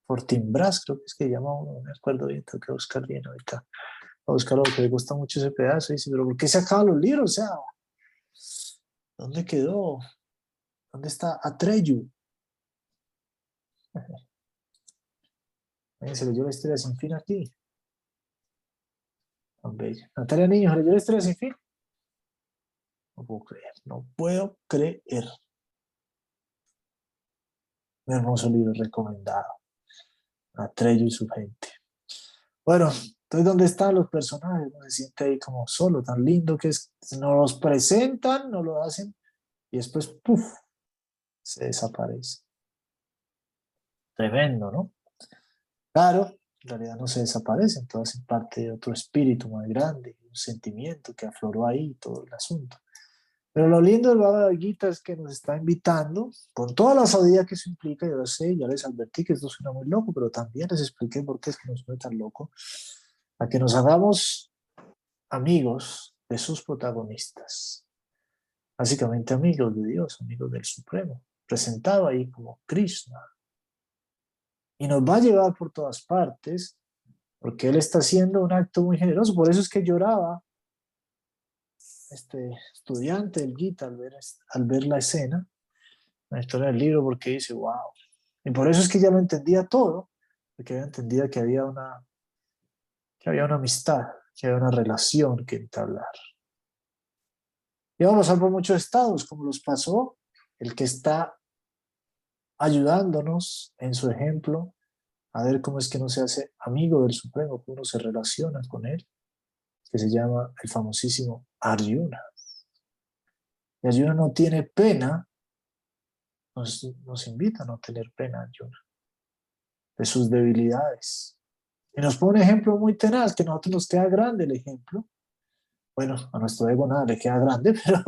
Fortinbras, creo que es que llama uno, no me acuerdo bien, tengo que buscar bien ahorita. A buscarlo porque me gusta mucho ese pedazo. Dice, pero ¿por qué se acaban los libros? O sea, ¿dónde quedó? ¿Dónde está Atreyu? *laughs* se leyó la historia sin fin aquí. Natalia Niños, ¿leyó la historia sin fin? No puedo creer, no puedo creer. Un hermoso libro recomendado. Atrello y su gente. Bueno, entonces, ¿dónde están los personajes? se siente ahí como solo, tan lindo que es. Nos los presentan, nos lo hacen y después, ¡puf! Se desaparece. Tremendo, ¿no? Claro, en realidad no se desaparecen, todas hacen parte de otro espíritu más grande, un sentimiento que afloró ahí, todo el asunto. Pero lo lindo del Baba Gita es que nos está invitando, con toda la sabiduría que eso implica, yo lo sé, ya les advertí que esto suena muy loco, pero también les expliqué por qué es que nos suena tan loco, a que nos hagamos amigos de sus protagonistas. Básicamente amigos de Dios, amigos del Supremo, presentado ahí como Krishna, y nos va a llevar por todas partes, porque Él está haciendo un acto muy generoso. Por eso es que lloraba este estudiante del Gita al ver, al ver la escena, la historia del libro, porque dice, wow. Y por eso es que ya lo entendía todo, porque ya entendía que había una, que había una amistad, que había una relación que entablar. Y vamos a por muchos estados, como los pasó el que está ayudándonos en su ejemplo a ver cómo es que no se hace amigo del Supremo, cómo uno se relaciona con él, que se llama el famosísimo Arjuna. Y Arjuna no tiene pena, nos, nos invita a no tener pena Arjuna, de sus debilidades. Y nos pone un ejemplo muy tenaz, que a nosotros nos queda grande el ejemplo. Bueno, a nuestro ego nada le queda grande, *laughs* pero,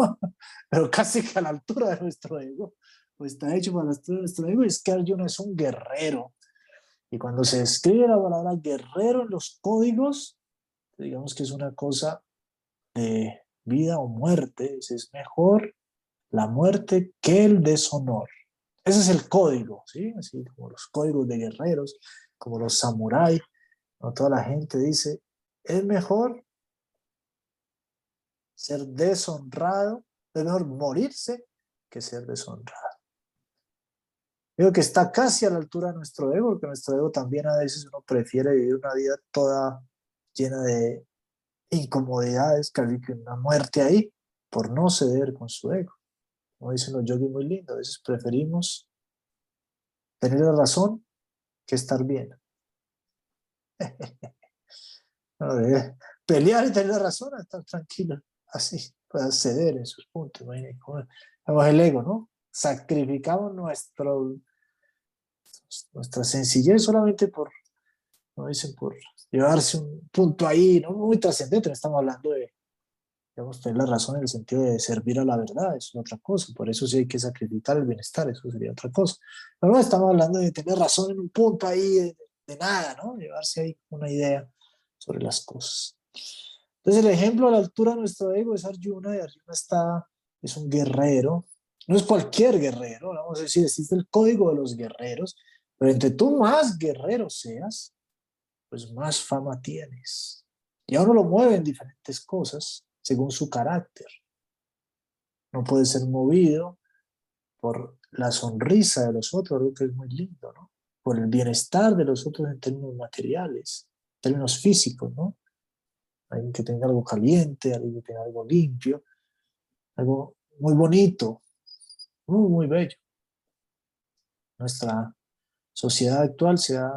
pero casi que a la altura de nuestro ego pues está hecho para nuestro ego, es que Arjuna es un guerrero. Y cuando se escribe la palabra guerrero en los códigos, digamos que es una cosa de vida o muerte, es mejor la muerte que el deshonor. Ese es el código, ¿sí? Así como los códigos de guerreros, como los samuráis, toda la gente dice, es mejor ser deshonrado, es mejor morirse que ser deshonrado. Digo que está casi a la altura de nuestro ego, porque nuestro ego también a veces uno prefiere vivir una vida toda llena de incomodidades, casi que una muerte ahí, por no ceder con su ego. Como dicen los yogis muy lindo, a veces preferimos tener la razón que estar bien. *laughs* pelear y tener la razón, estar tranquilo, así, para ceder en sus puntos. Vamos el ego, ¿no? Sacrificamos nuestro nuestra sencillez solamente por, no dicen, por llevarse un punto ahí, no muy trascendente, no estamos hablando de, Debemos tener la razón en el sentido de servir a la verdad, eso es otra cosa. Por eso sí hay que sacrificar el bienestar, eso sería otra cosa. Pero no estamos hablando de tener razón en un punto ahí de, nada, ¿no? Llevarse ahí una idea sobre las cosas. Entonces el ejemplo a la altura de nuestro ego es Arjuna, y Arjuna está, es un guerrero, no es cualquier guerrero, vamos a decir, existe el código de los guerreros, pero entre tú más guerrero seas, pues más fama tienes. Y a uno lo mueven diferentes cosas según su carácter. No puede ser movido por la sonrisa de los otros, algo que es muy lindo, ¿no? Por el bienestar de los otros en términos materiales, en términos físicos, ¿no? Alguien que tenga algo caliente, alguien que tenga algo limpio, algo muy bonito, muy bello. Nuestra sociedad actual se, ha,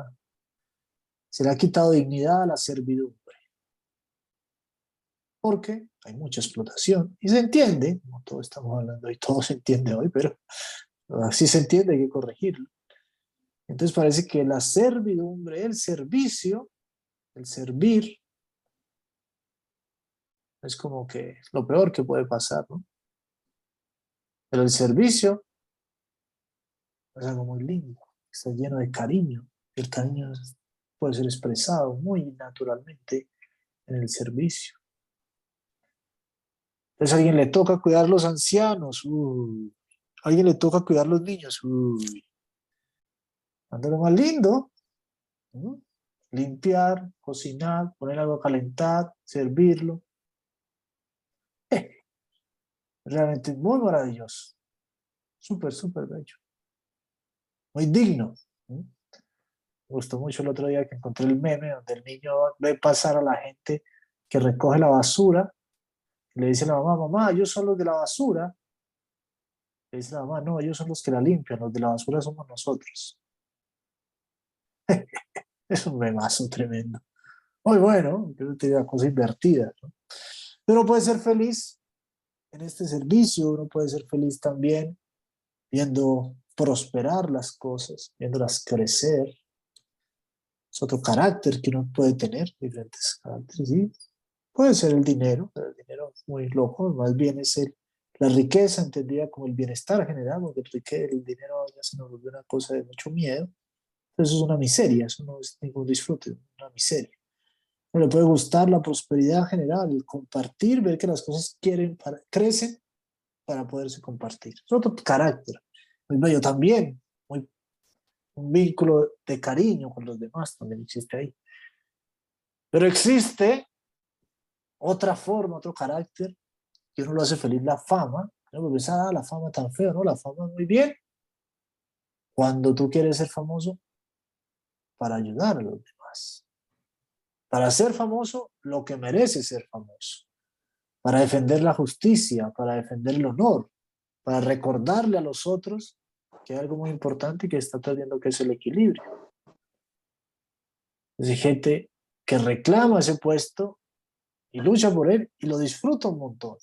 le ha quitado dignidad a la servidumbre porque hay mucha explotación y se entiende, como todos estamos hablando y todo se entiende hoy, pero *laughs* así se entiende, hay que corregirlo. Entonces parece que la servidumbre, el servicio, el servir, es como que lo peor que puede pasar, ¿no? Pero el servicio es algo muy lindo, está lleno de cariño. El cariño puede ser expresado muy naturalmente en el servicio. Entonces a alguien le toca cuidar los ancianos, a alguien le toca cuidar los niños, uy. lo más lindo. Limpiar, cocinar, poner algo a calentar, servirlo. *laughs* Realmente muy maravilloso. Súper, súper bello. Muy digno. Me gustó mucho el otro día que encontré el meme donde el niño ve pasar a la gente que recoge la basura le dice a la mamá, mamá, ellos son los de la basura. Le dice la mamá, no, ellos son los que la limpian, los de la basura somos nosotros. *laughs* es un memazo tremendo. Muy bueno, yo te digo cosa invertida. ¿no? Pero puede ser feliz en este servicio, uno puede ser feliz también viendo prosperar las cosas, viéndolas crecer. Es otro carácter que uno puede tener, diferentes caracteres, ¿sí? Puede ser el dinero, pero el dinero es muy loco, más bien es el, la riqueza entendida como el bienestar general, porque el dinero ya se nos vuelve una cosa de mucho miedo. Entonces es una miseria, eso no es ningún disfrute, una miseria. No le puede gustar la prosperidad general, el compartir, ver que las cosas quieren para, crecen para poderse compartir. Es otro carácter, muy bello también, muy, un vínculo de cariño con los demás también existe ahí. Pero existe otra forma, otro carácter, que uno lo hace feliz la fama. No pensar, ah, la fama tan feo, ¿no? La fama muy bien. Cuando tú quieres ser famoso, para ayudar a los demás. Para ser famoso, lo que merece ser famoso. Para defender la justicia, para defender el honor, para recordarle a los otros que hay algo muy importante y que está perdiendo, que es el equilibrio. Es gente que reclama ese puesto y lucha por él y lo disfruta un montón.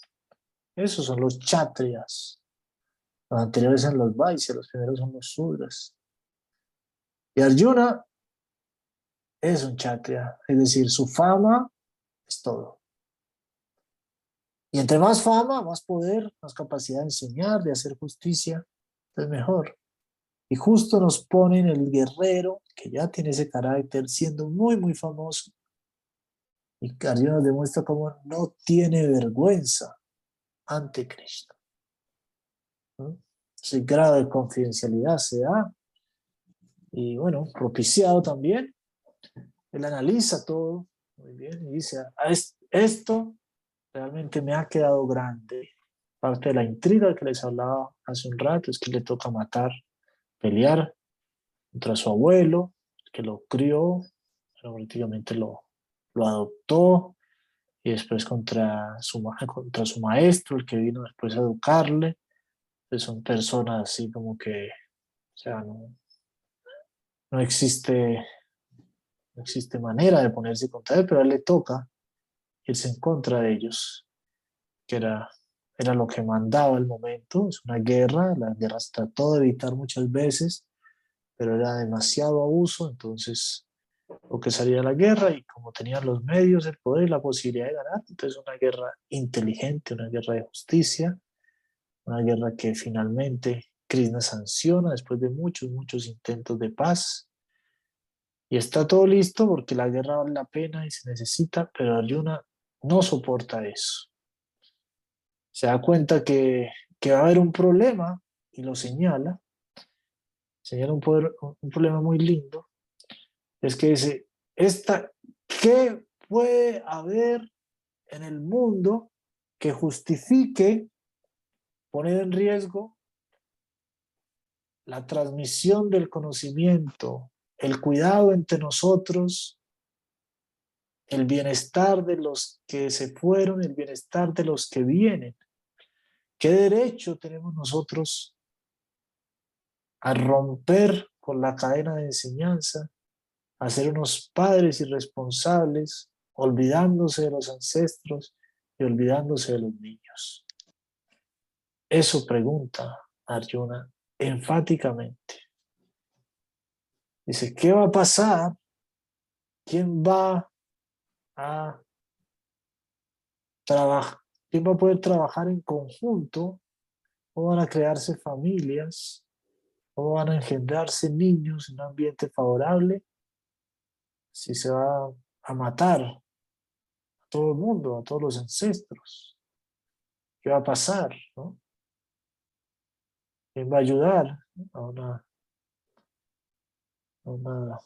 Esos son los chatrias. Los anteriores son los Vaisya, los primeros son los Sudras. Y Arjuna es un chatria, es decir, su fama es todo. Y entre más fama, más poder, más capacidad de enseñar, de hacer justicia, es mejor. Y justo nos ponen el guerrero, que ya tiene ese carácter, siendo muy, muy famoso, y Arjuna nos demuestra cómo no tiene vergüenza ante Krishna. Ese grado de confidencialidad se da. Y bueno, propiciado también. Él analiza todo muy bien y dice, ah, esto realmente me ha quedado grande. Parte de la intriga que les hablaba hace un rato es que le toca matar, pelear contra su abuelo, que lo crió, pero prácticamente lo, lo adoptó y después contra su, maestro, el que vino después a educarle. Pues son personas así como que, o sea, no, no existe, no existe manera de ponerse contra él, pero a él le toca irse en contra de ellos, que era, era lo que mandaba el momento, es una guerra, la guerra se trató de evitar muchas veces, pero era demasiado abuso, entonces o que salir a la guerra y como tenían los medios, el poder y la posibilidad de ganar, entonces una guerra inteligente, una guerra de justicia, una guerra que finalmente Krishna sanciona después de muchos, muchos intentos de paz. Y está todo listo porque la guerra vale la pena y se necesita, pero Arjuna no soporta eso. Se da cuenta que, que va a haber un problema y lo señala. Señala un, poder, un problema muy lindo. Es que dice, esta, ¿qué puede haber en el mundo que justifique poner en riesgo la transmisión del conocimiento, el cuidado entre nosotros, el bienestar de los que se fueron, el bienestar de los que vienen. ¿Qué derecho tenemos nosotros a romper con la cadena de enseñanza, a ser unos padres irresponsables, olvidándose de los ancestros y olvidándose de los niños? Eso pregunta Arjuna enfáticamente. Dice, ¿qué va a pasar? ¿Quién va a trabajar? ¿Quién va a poder trabajar en conjunto? ¿Cómo van a crearse familias? ¿Cómo van a engendrarse niños en un ambiente favorable? Si se va a matar a todo el mundo, a todos los ancestros. ¿Qué va a pasar? ¿no? va a ayudar a una, a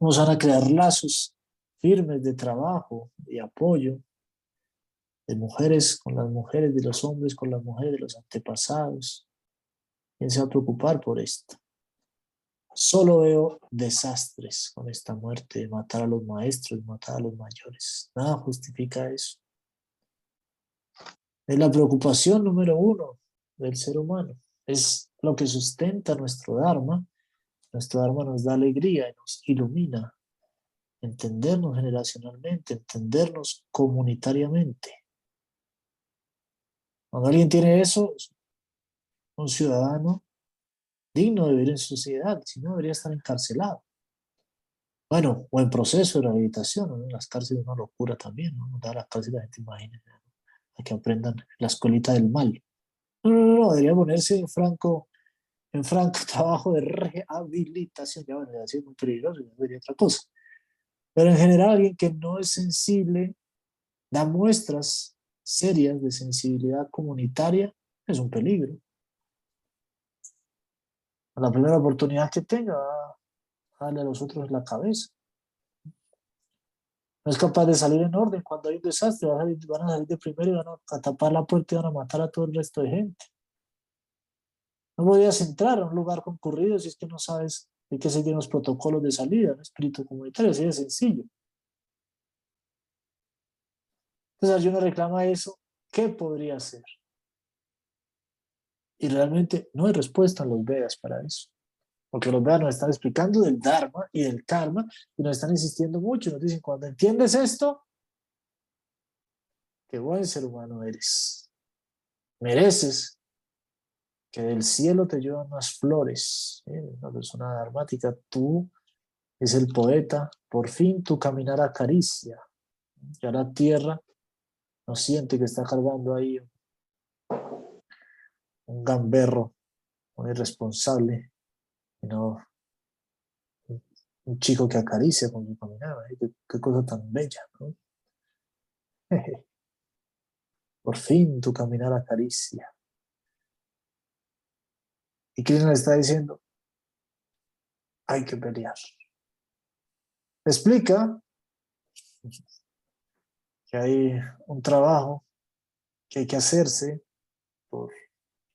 Vamos a crear lazos firmes de trabajo y apoyo de mujeres con las mujeres, de los hombres con las mujeres, de los antepasados. ¿Quién se va a preocupar por esto? Solo veo desastres con esta muerte matar a los maestros, matar a los mayores. Nada justifica eso. Es la preocupación número uno del ser humano es lo que sustenta nuestro Dharma. Nuestro Dharma nos da alegría y nos ilumina. Entendernos generacionalmente, entendernos comunitariamente. Cuando alguien tiene eso, un ciudadano digno de vivir en sociedad, si no debería estar encarcelado. Bueno, o en proceso de rehabilitación, en las cárceles es una locura también, ¿no? Da las cárceles la gente imagina, hay que aprendan la escuelita del mal. No, no, no, debería ponerse en franco, en franco *laughs* trabajo de rehabilitación. Ya bueno, ya muy peligroso, ya sería otra cosa. Pero en general, alguien que no es sensible, da muestras serias de sensibilidad comunitaria, es un peligro. A la primera oportunidad que tenga, darle a los otros la cabeza. No es capaz de salir en orden cuando hay un desastre, van a salir, de primero y van a tapar la puerta y van a matar a todo el resto de gente. No podías entrar a un lugar concurrido si es que no sabes de qué seguir los protocolos de salida, un espíritu comunitario, así de sencillo. Entonces uno reclama eso, ¿qué podría hacer? Y realmente no hay respuesta en los Vedas para eso. Porque los Vedas nos están explicando del Dharma y del Karma y nos están insistiendo mucho. Nos dicen, cuando entiendes esto, qué buen ser humano eres. Mereces que del cielo te llevan unas flores. ¿eh? Una persona dharmática, tú es el poeta, por fin tu caminar acaricia. Ya la tierra no siente que está cargando ahí un gamberro, un irresponsable no un chico que acaricia con su caminada, ¿eh? qué, cosa tan bella, ¿no? *laughs* Por fin tu caminar acaricia. ¿Y quién le está diciendo? Hay que pelear. Explica que hay un trabajo que hay que hacerse por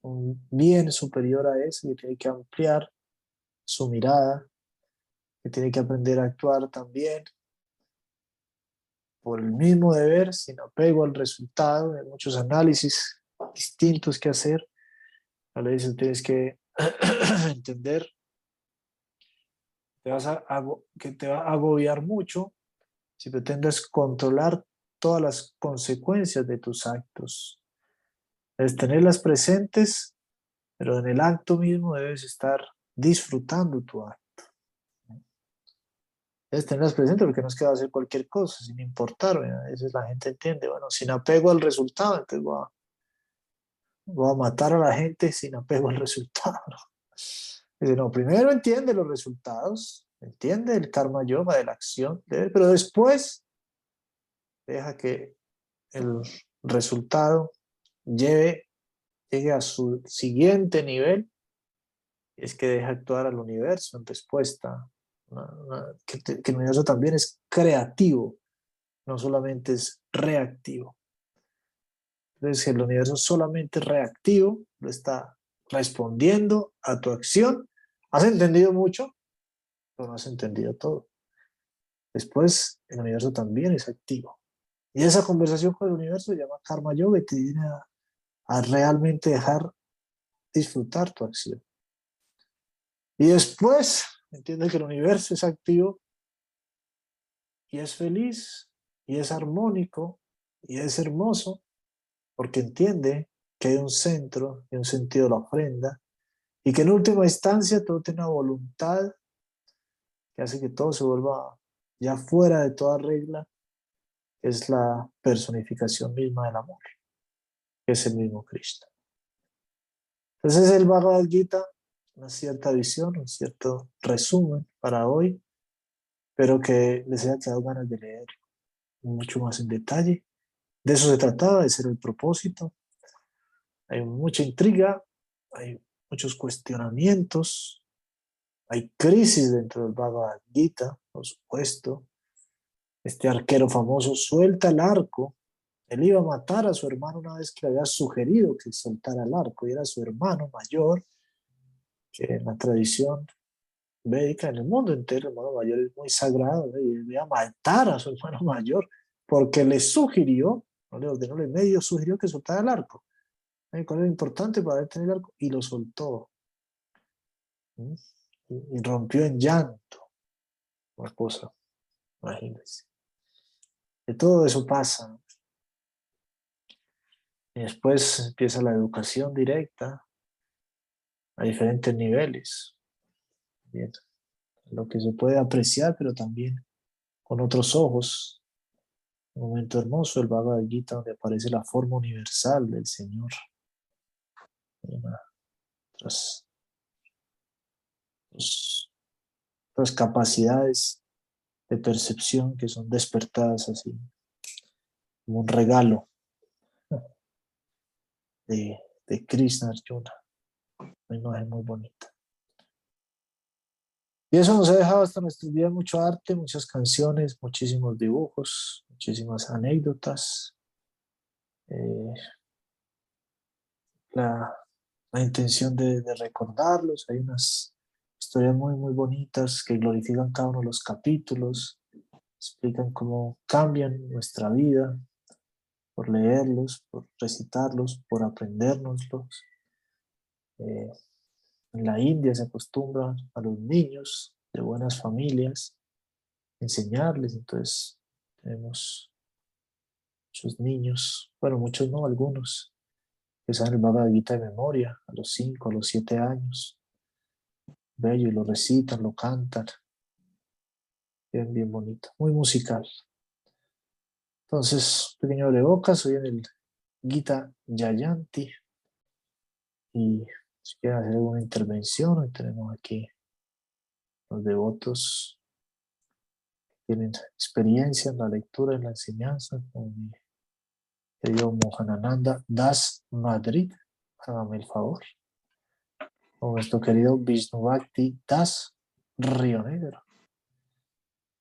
un bien superior a ese que hay que ampliar su mirada, que tiene que aprender a actuar también por el mismo deber, sin apego al resultado, de muchos análisis distintos que hacer. le dice, tienes que *clears throat* entender te vas a, que te va a agobiar mucho si pretendes controlar todas las consecuencias de tus actos. Debes tenerlas presentes, pero en el acto mismo debes estar disfrutando tu acto. Debes tenerlas presentes porque no es que va a hacer cualquier cosa sin importar. A veces la gente entiende, bueno, sin apego al resultado, entonces voy a, voy a matar a la gente sin apego al resultado. Dice, no, primero entiende los resultados, entiende el karma yoga de la acción, pero después deja que el resultado lleve, llegue a su siguiente nivel, es que deja actuar al universo en respuesta, que, que el universo también es creativo, no solamente es reactivo. Entonces, el universo solamente reactivo, lo está respondiendo a tu acción. Has entendido mucho, pero no has entendido todo. Después, el universo también es activo. Y esa conversación con el universo se llama karma yoga y te viene a, realmente dejar disfrutar tu acción. Y después, entiende que el universo es activo y es feliz y es armónico y es hermoso porque entiende que hay un centro y un sentido de la ofrenda y que en última instancia todo tiene una voluntad que hace que todo se vuelva ya fuera de toda regla es la personificación misma del amor, que es el mismo Cristo. Entonces el Bhagavad Gita, una cierta visión, un cierto resumen para hoy, pero que les haya quedado ganas de leer mucho más en detalle. De eso se trataba, de ser el propósito. Hay mucha intriga, hay muchos cuestionamientos, hay crisis dentro del Bhagavad Gita, por supuesto, este arquero famoso suelta el arco. Él iba a matar a su hermano una vez que le había sugerido que soltara el arco y era su hermano mayor, que en la tradición védica, en el mundo entero, el hermano mayor es muy sagrado, y iba a matar a su hermano mayor porque le sugirió, no le ordenó, le medio sugirió que soltara el arco. ¿Cuál era importante para tener el arco? Y lo soltó. ¿Mm? Y rompió en llanto. Una cosa, imagínense. De todo eso pasa. Y después empieza la educación directa a diferentes niveles. Lo que se puede apreciar, pero también con otros ojos. Un momento hermoso, el Bhagavad Gita, donde aparece la forma universal del Señor. Otras, otras capacidades de percepción que son despertadas así, como un regalo de, de Krishna Arjuna. Una imagen muy bonita. Y eso nos ha dejado hasta nuestros días mucho arte, muchas canciones, muchísimos dibujos, muchísimas anécdotas. Eh, la, la, intención de, de recordarlos, hay unas historias muy, muy bonitas que glorifican cada uno de los capítulos, explican cómo cambian nuestra vida por leerlos, por recitarlos, por aprendérnoslos. Eh, en la India se acostumbra a los niños de buenas familias enseñarles, entonces tenemos muchos niños, bueno, muchos no, algunos, que saben el Bhagavad Gita de memoria a los 5, a los 7 años bello y lo recitan, lo cantan. Bien, bien bonito, muy musical. Entonces, pequeño de boca, soy en el Gita Yayanti. Y si quieren hacer alguna intervención, hoy tenemos aquí los devotos que tienen experiencia en la lectura, en la enseñanza, como mi querido Mohanananda Das Madrid. Hágame el favor nuestro querido Vishnuvakti Das Río Negro.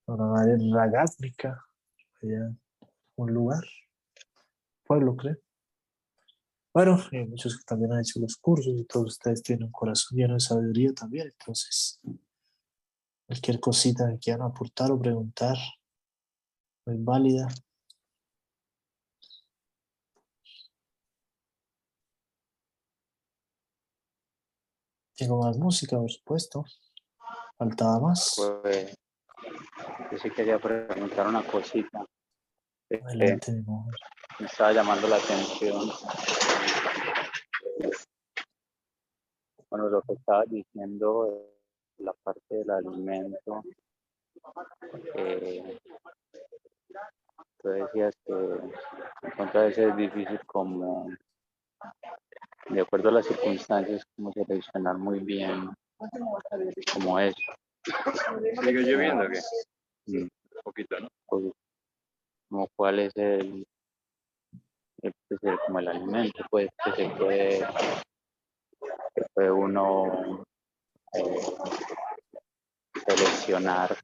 Una madre ragátmica, un lugar, pueblo, creo. Bueno, hay muchos que también han hecho los cursos y todos ustedes tienen un corazón lleno de sabiduría también, entonces cualquier cosita que quieran aportar o preguntar es válida. Tengo más música, por supuesto. Faltaba más. Pues, yo sí quería preguntar una cosita. Adelante, me estaba llamando la atención. Bueno, lo que estaba diciendo, la parte del alimento, eh, tú decías que en contra de eso es difícil como, de acuerdo a las circunstancias, como seleccionar muy bien como eso. ¿Sigue lloviendo qué? Un poquito, ¿no? pues, como cuál es el, el, el- como el alimento pues que se puede que puede uno eh, seleccionar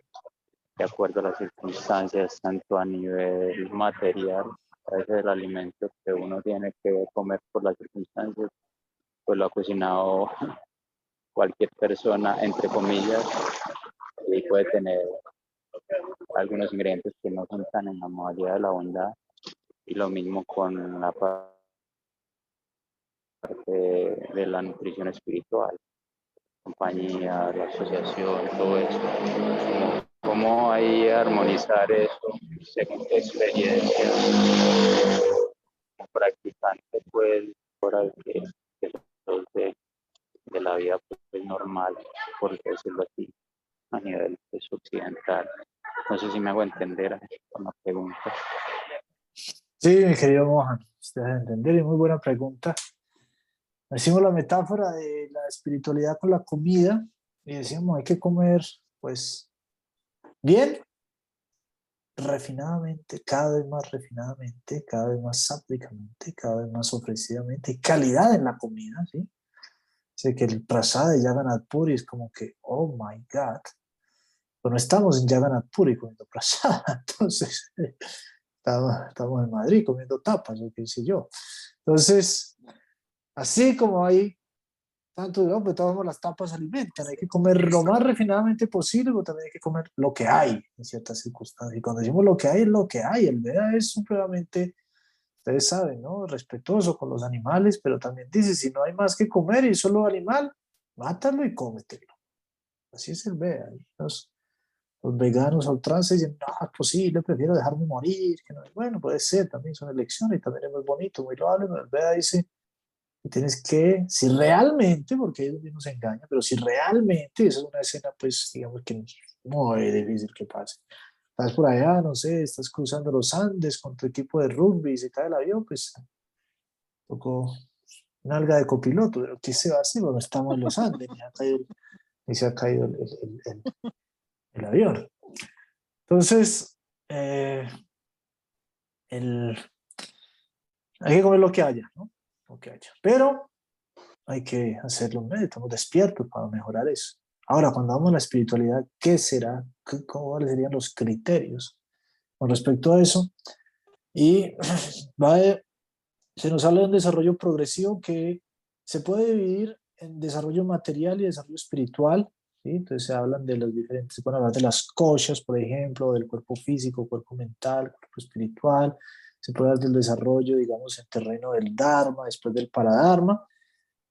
de acuerdo a las circunstancias tanto a nivel material a veces el alimento que uno tiene que comer por las circunstancias pues lo ha cocinado *laughs* cualquier persona entre comillas y puede tener algunos ingredientes que no son tan en la modalidad de la bondad y lo mismo con la pa- parte de la nutrición espiritual, compañía, la asociación, todo eso. Cómo, ahí armonizar eso según tu experiencia como practicante, pues, fuera que, que de, de la vida pues, normal, por decirlo así, a nivel pues, occidental. No sé si me hago entender con la pregunta. Sí, mi querido Mohan, usted debe entender y muy buena pregunta. Hicimos la metáfora de la espiritualidad con la comida y decíamos hay que comer pues bien, refinadamente, cada vez más refinadamente, cada vez más sápticamente, cada vez más ofrecidamente, calidad en la comida, ¿sí? Sé que el prasad de Jagannath Puri es como que, oh my God, pero no estamos en Jagannath Puri comiendo prasad, *laughs* entonces estamos, en Madrid comiendo tapas, o qué sé yo. Entonces, así como hay tanto, no, pues todas las tapas alimentan, hay que comer lo más refinadamente posible, pero también hay que comer lo que hay en ciertas circunstancias. Y cuando decimos lo que hay, es lo que hay. El Veda es supremamente, ustedes saben, ¿no? Respetuoso con los animales, pero también dice, si no hay más que comer y solo animal, mátalo y cómetelo. Así es el Veda. Los, los veganos a ultranza dicen, no, es posible, prefiero dejarme morir. Que no. Bueno, puede ser, también son elecciones y también es muy bonito, muy loable, pero el Veda dice, tienes que, si realmente, porque ellos mismos se engañan, pero si realmente, esa es una escena, pues, digamos que es muy difícil que pase. Estás por allá, no sé, estás cruzando los Andes con tu equipo de rugby y se cae el avión, pues, tocó nalga de copiloto, pero ¿qué se va a hacer? Bueno, estamos en los Andes, ni, se ha caído el avión. Entonces, eh, el, hay que comer lo que haya, ¿no? Lo que haya. Pero hay que hacerlo, estamos despiertos para mejorar eso. Ahora, cuando vamos a la espiritualidad, ¿qué será? ¿Qué- ¿Cómo serían los criterios con respecto a eso? Y *clears throat* va de- se nos habla de un desarrollo progresivo que se puede dividir en desarrollo material y desarrollo espiritual. ¿sí? Entonces se hablan de los diferentes, se pueden hablar de las cochas, por ejemplo, del cuerpo físico, cuerpo mental, cuerpo espiritual. Se puede hablar del desarrollo, digamos, en terreno del Dharma, después del Paradharma.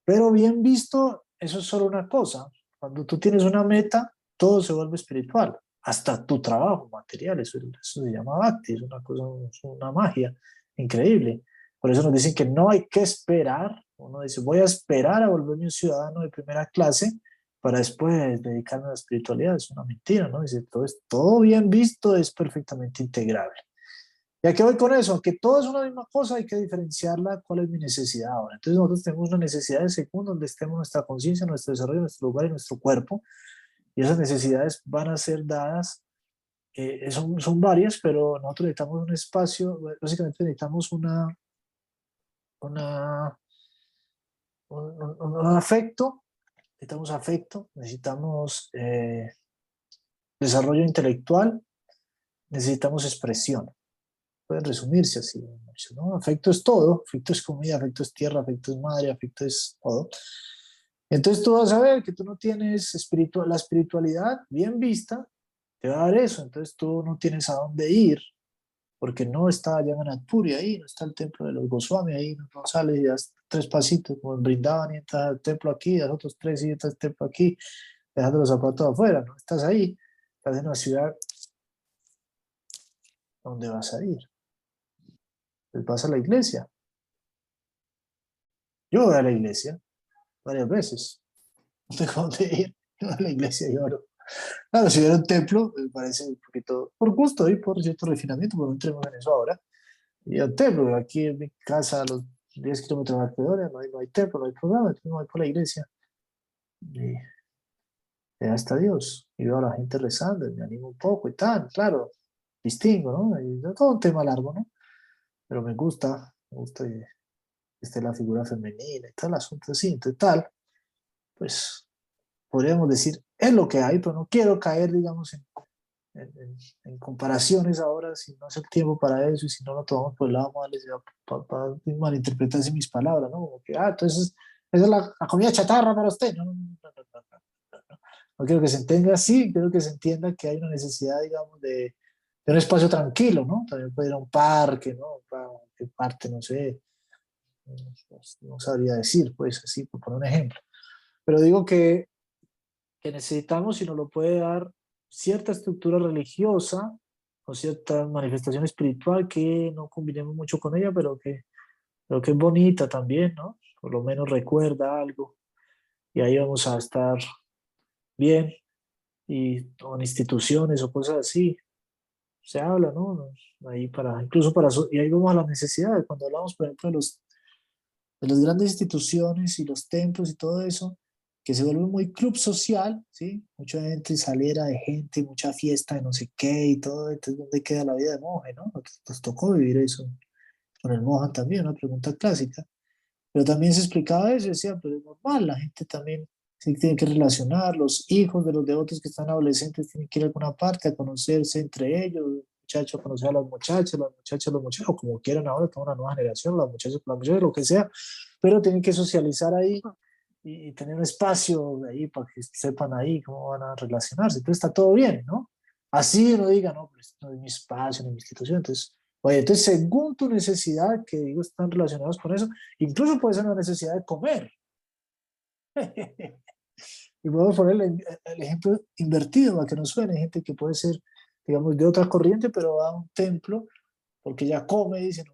Pero bien visto, eso es solo una cosa. Cuando tú tienes una meta, todo se vuelve espiritual, hasta tu trabajo material. Eso, eso se llama bhakti, es una cosa, es una magia increíble. Por eso nos dicen que no hay que esperar. Uno dice, voy a esperar a volverme un ciudadano de primera clase para después dedicarme a la espiritualidad. Es una mentira, ¿no? Dice, todo, es, todo bien visto es perfectamente integrable. ¿Y a qué voy con eso? Que todo es una misma cosa, hay que diferenciarla cuál es mi necesidad ahora. Entonces nosotros tenemos una necesidad de segundo donde estemos nuestra conciencia, nuestro desarrollo, nuestro lugar y nuestro cuerpo. Y esas necesidades van a ser dadas, eh, son, son varias, pero nosotros necesitamos un espacio, básicamente necesitamos una, una, un, un- un afecto, necesitamos afecto, necesitamos eh, desarrollo intelectual, necesitamos expresión pueden resumirse así. ¿no? Afecto es todo, afecto es comida, afecto es tierra, afecto es madre, afecto es todo. Entonces tú vas a ver que tú no tienes la espiritualidad bien vista, te va a dar eso, entonces tú no tienes a dónde ir, porque no está Jagannath Puri ahí, no está el templo de los Goswami ahí, no, no sales y das tres pasitos como en Brindavan y entras al templo aquí, das otros tres y entras al templo aquí, dejando los zapatos afuera, no estás ahí, estás en una ciudad donde vas a ir pues vas a la iglesia. Yo voy a la iglesia varias veces. No tengo *laughs* dónde ir. Yo a la iglesia y oro. Claro, si hubiera un templo, me parece un poquito, por gusto y por cierto refinamiento, pero no entremos en eso ahora. Y un templo, aquí en mi casa, a los 10 kilómetros alrededor, no hay, no hay templo, no hay programa, no hay por la iglesia. Y ya está Dios. Y veo a la gente rezando, me animo un poco y tal, claro, distingo, ¿no? Todo un tema largo, ¿no? Pero me gusta, me gusta que esté la figura femenina y tal, asunto así, entonces tal, pues podríamos decir, es lo que hay, pero no quiero caer, digamos, en, en, en, comparaciones ahora, si no es el tiempo para eso y si no lo tomamos por el lado para, malinterpretarse mis palabras, ¿no? Como que, ah, entonces, esa es la, la comida chatarra para usted, ¿no? No, no, no, quiero que se entienda así, quiero que se entienda que hay una necesidad, digamos, de un espacio tranquilo, ¿no? También puede ir a un parque, ¿no? Que parte, no sé, no sabría decir, pues así, por poner un ejemplo. Pero digo que que necesitamos y nos lo puede dar cierta estructura religiosa o cierta manifestación espiritual que no combinemos mucho con ella, pero que, pero que es bonita también, ¿no? Por lo menos recuerda algo y ahí vamos a estar bien y con instituciones o cosas así. Se habla, ¿no? Ahí para, incluso para, y ahí vamos a las necesidades. Cuando hablamos, por ejemplo, de, los, de las grandes instituciones y los templos y todo eso, que se vuelve muy club social, ¿sí? Mucha gente, salera de gente, mucha fiesta de no sé qué y todo, entonces ¿dónde queda la vida de monje, no? Nos tocó vivir eso con el Mohan también, una pregunta clásica. Pero también se explicaba eso, decía, pero es normal, la gente también se tiene que relacionar, los hijos de los devotos que están adolescentes tienen que ir a alguna parte a conocerse entre ellos, muchachos a conocer a las muchachas, las muchachas a los muchachos, como quieran ahora, toda una nueva generación, las muchachas con las muchachas, lo que sea, pero tienen que socializar ahí y, tener un espacio ahí para que sepan ahí cómo van a relacionarse. Entonces está todo bien, ¿no? Así uno diga, no, pues no es mi espacio, no es mi institución. Entonces, oye, entonces según tu necesidad, que digo, están relacionados con eso, incluso puede ser una necesidad de comer. *laughs* y puedo poner el, el, ejemplo invertido para que no suene, gente que puede ser, digamos, de otra corriente, pero va a un templo porque ya come y dice, no,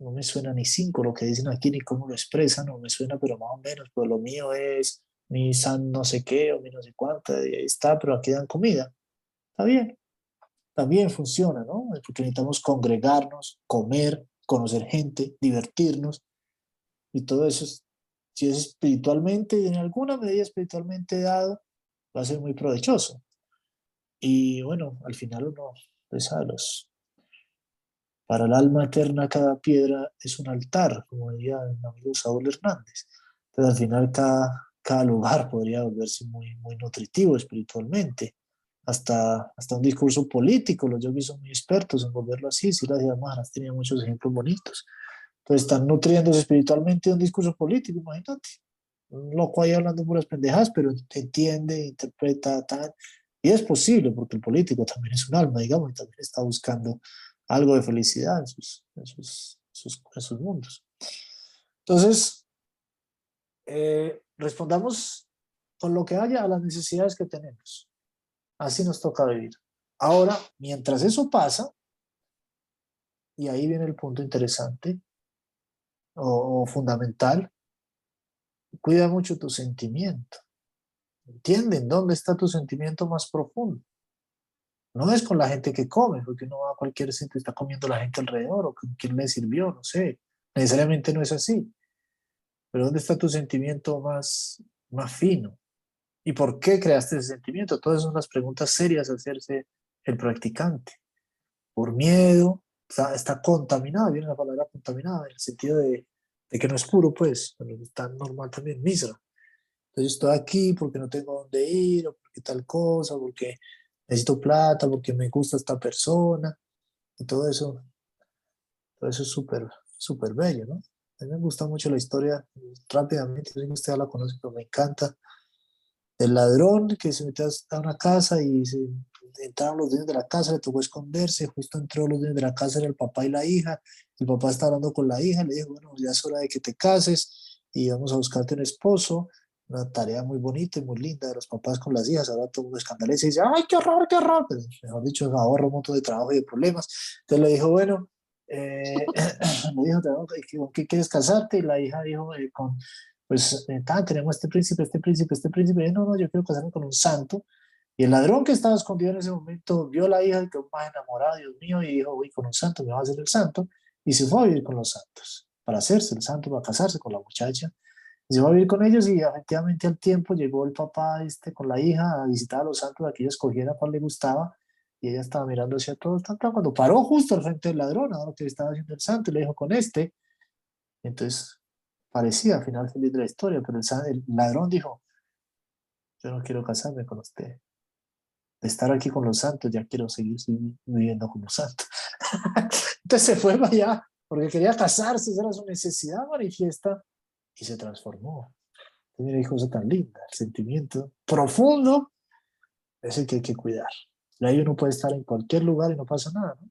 no me suena ni cinco lo que dicen aquí ni cómo lo expresan, no me suena, pero más o menos, pues lo mío es mi san no sé qué o mi no sé cuánta, y ahí está, pero aquí dan comida. Está bien, también funciona, ¿no? Porque necesitamos congregarnos, comer, conocer gente, divertirnos, y todo eso, si es espiritualmente y en alguna medida espiritualmente dado, va a ser muy provechoso. Y bueno, al final uno, pues a los para el alma eterna cada piedra es un altar, como diría el amigo Saúl Hernández. Entonces al final cada, cada lugar podría volverse muy, muy nutritivo espiritualmente. Hasta, hasta un discurso político, los yogis son muy expertos en volverlo así, si las hermanas tenían muchos ejemplos bonitos. Entonces están nutriéndose espiritualmente de un discurso político, imagínate. Un loco ahí hablando puras pendejas, pero entiende, interpreta, tal. Y es posible, porque el político también es un alma, digamos, y también está buscando algo de felicidad en sus, en sus, sus, mundos. Entonces, eh, respondamos con lo que haya a las necesidades que tenemos. Así nos toca vivir. Ahora, mientras eso pasa, y ahí viene el punto interesante o, fundamental, cuida mucho tu sentimiento. ¿Entienden dónde está tu sentimiento más profundo? No es con la gente que come, porque uno va a cualquier sitio y está comiendo la gente alrededor o con quién le sirvió, no sé. Necesariamente no es así. Pero ¿dónde está tu sentimiento más, más fino? ¿Y por qué creaste ese sentimiento? Todas son las preguntas serias a hacerse el practicante. Por miedo, está, está contaminado, viene la palabra contaminada, en el sentido de, de que no es puro, pues, pero está normal también, misra. Entonces estoy aquí porque no tengo dónde ir, o porque tal cosa, porque necesito plata porque me gusta esta persona y todo eso. Todo eso es súper, súper bello, ¿no? A mí me gusta mucho la historia, rápidamente, no sé si usted ya la conoce, pero me encanta. El ladrón que se metió a una casa y se, entraron los dueños de la casa, le tocó esconderse, justo entró los dueños de la casa, era el papá y la hija, el papá está hablando con la hija, le dijo, bueno, ya es hora de que te cases y vamos a buscarte un esposo, una tarea muy bonita y muy linda de los papás con las hijas. Ahora todo el mundo escandaliza y dice, ¡ay, qué horror, qué horror! Pero mejor dicho, ahorra un montón de trabajo y de problemas. Entonces le dijo, bueno, eh, *laughs* *coughs* le dijo, ¿con qué quieres casarte? Y la hija dijo, eh, con, pues, eh, tenemos este príncipe, este príncipe, este príncipe. Y no, no, yo quiero casarme con un santo. Y el ladrón que estaba escondido en ese momento vio a la hija y quedó más enamorado, Dios mío, y dijo, voy con un santo, me va a hacer el santo. Y se fue a vivir con los santos, para hacerse el santo, para casarse con la muchacha. Y se fue a vivir con ellos y efectivamente al tiempo llegó el papá este con la hija a visitar a los santos, a que ella escogiera cuál le gustaba. Y ella estaba mirando hacia todos, cuando paró justo al frente del ladrón, ahora que estaba haciendo el santo, y le dijo con este. Entonces parecía al final feliz de la historia, pero el, el ladrón dijo, yo no quiero casarme con usted. De estar aquí con los santos, ya quiero seguir viviendo con los santos. *laughs* Entonces se fue para allá, porque quería casarse, esa era su necesidad manifiesta, y se transformó. Mira, hijo, cosa tan linda, el sentimiento profundo es el que hay que cuidar. Ahí uno puede estar en cualquier lugar y no pasa nada. ¿no?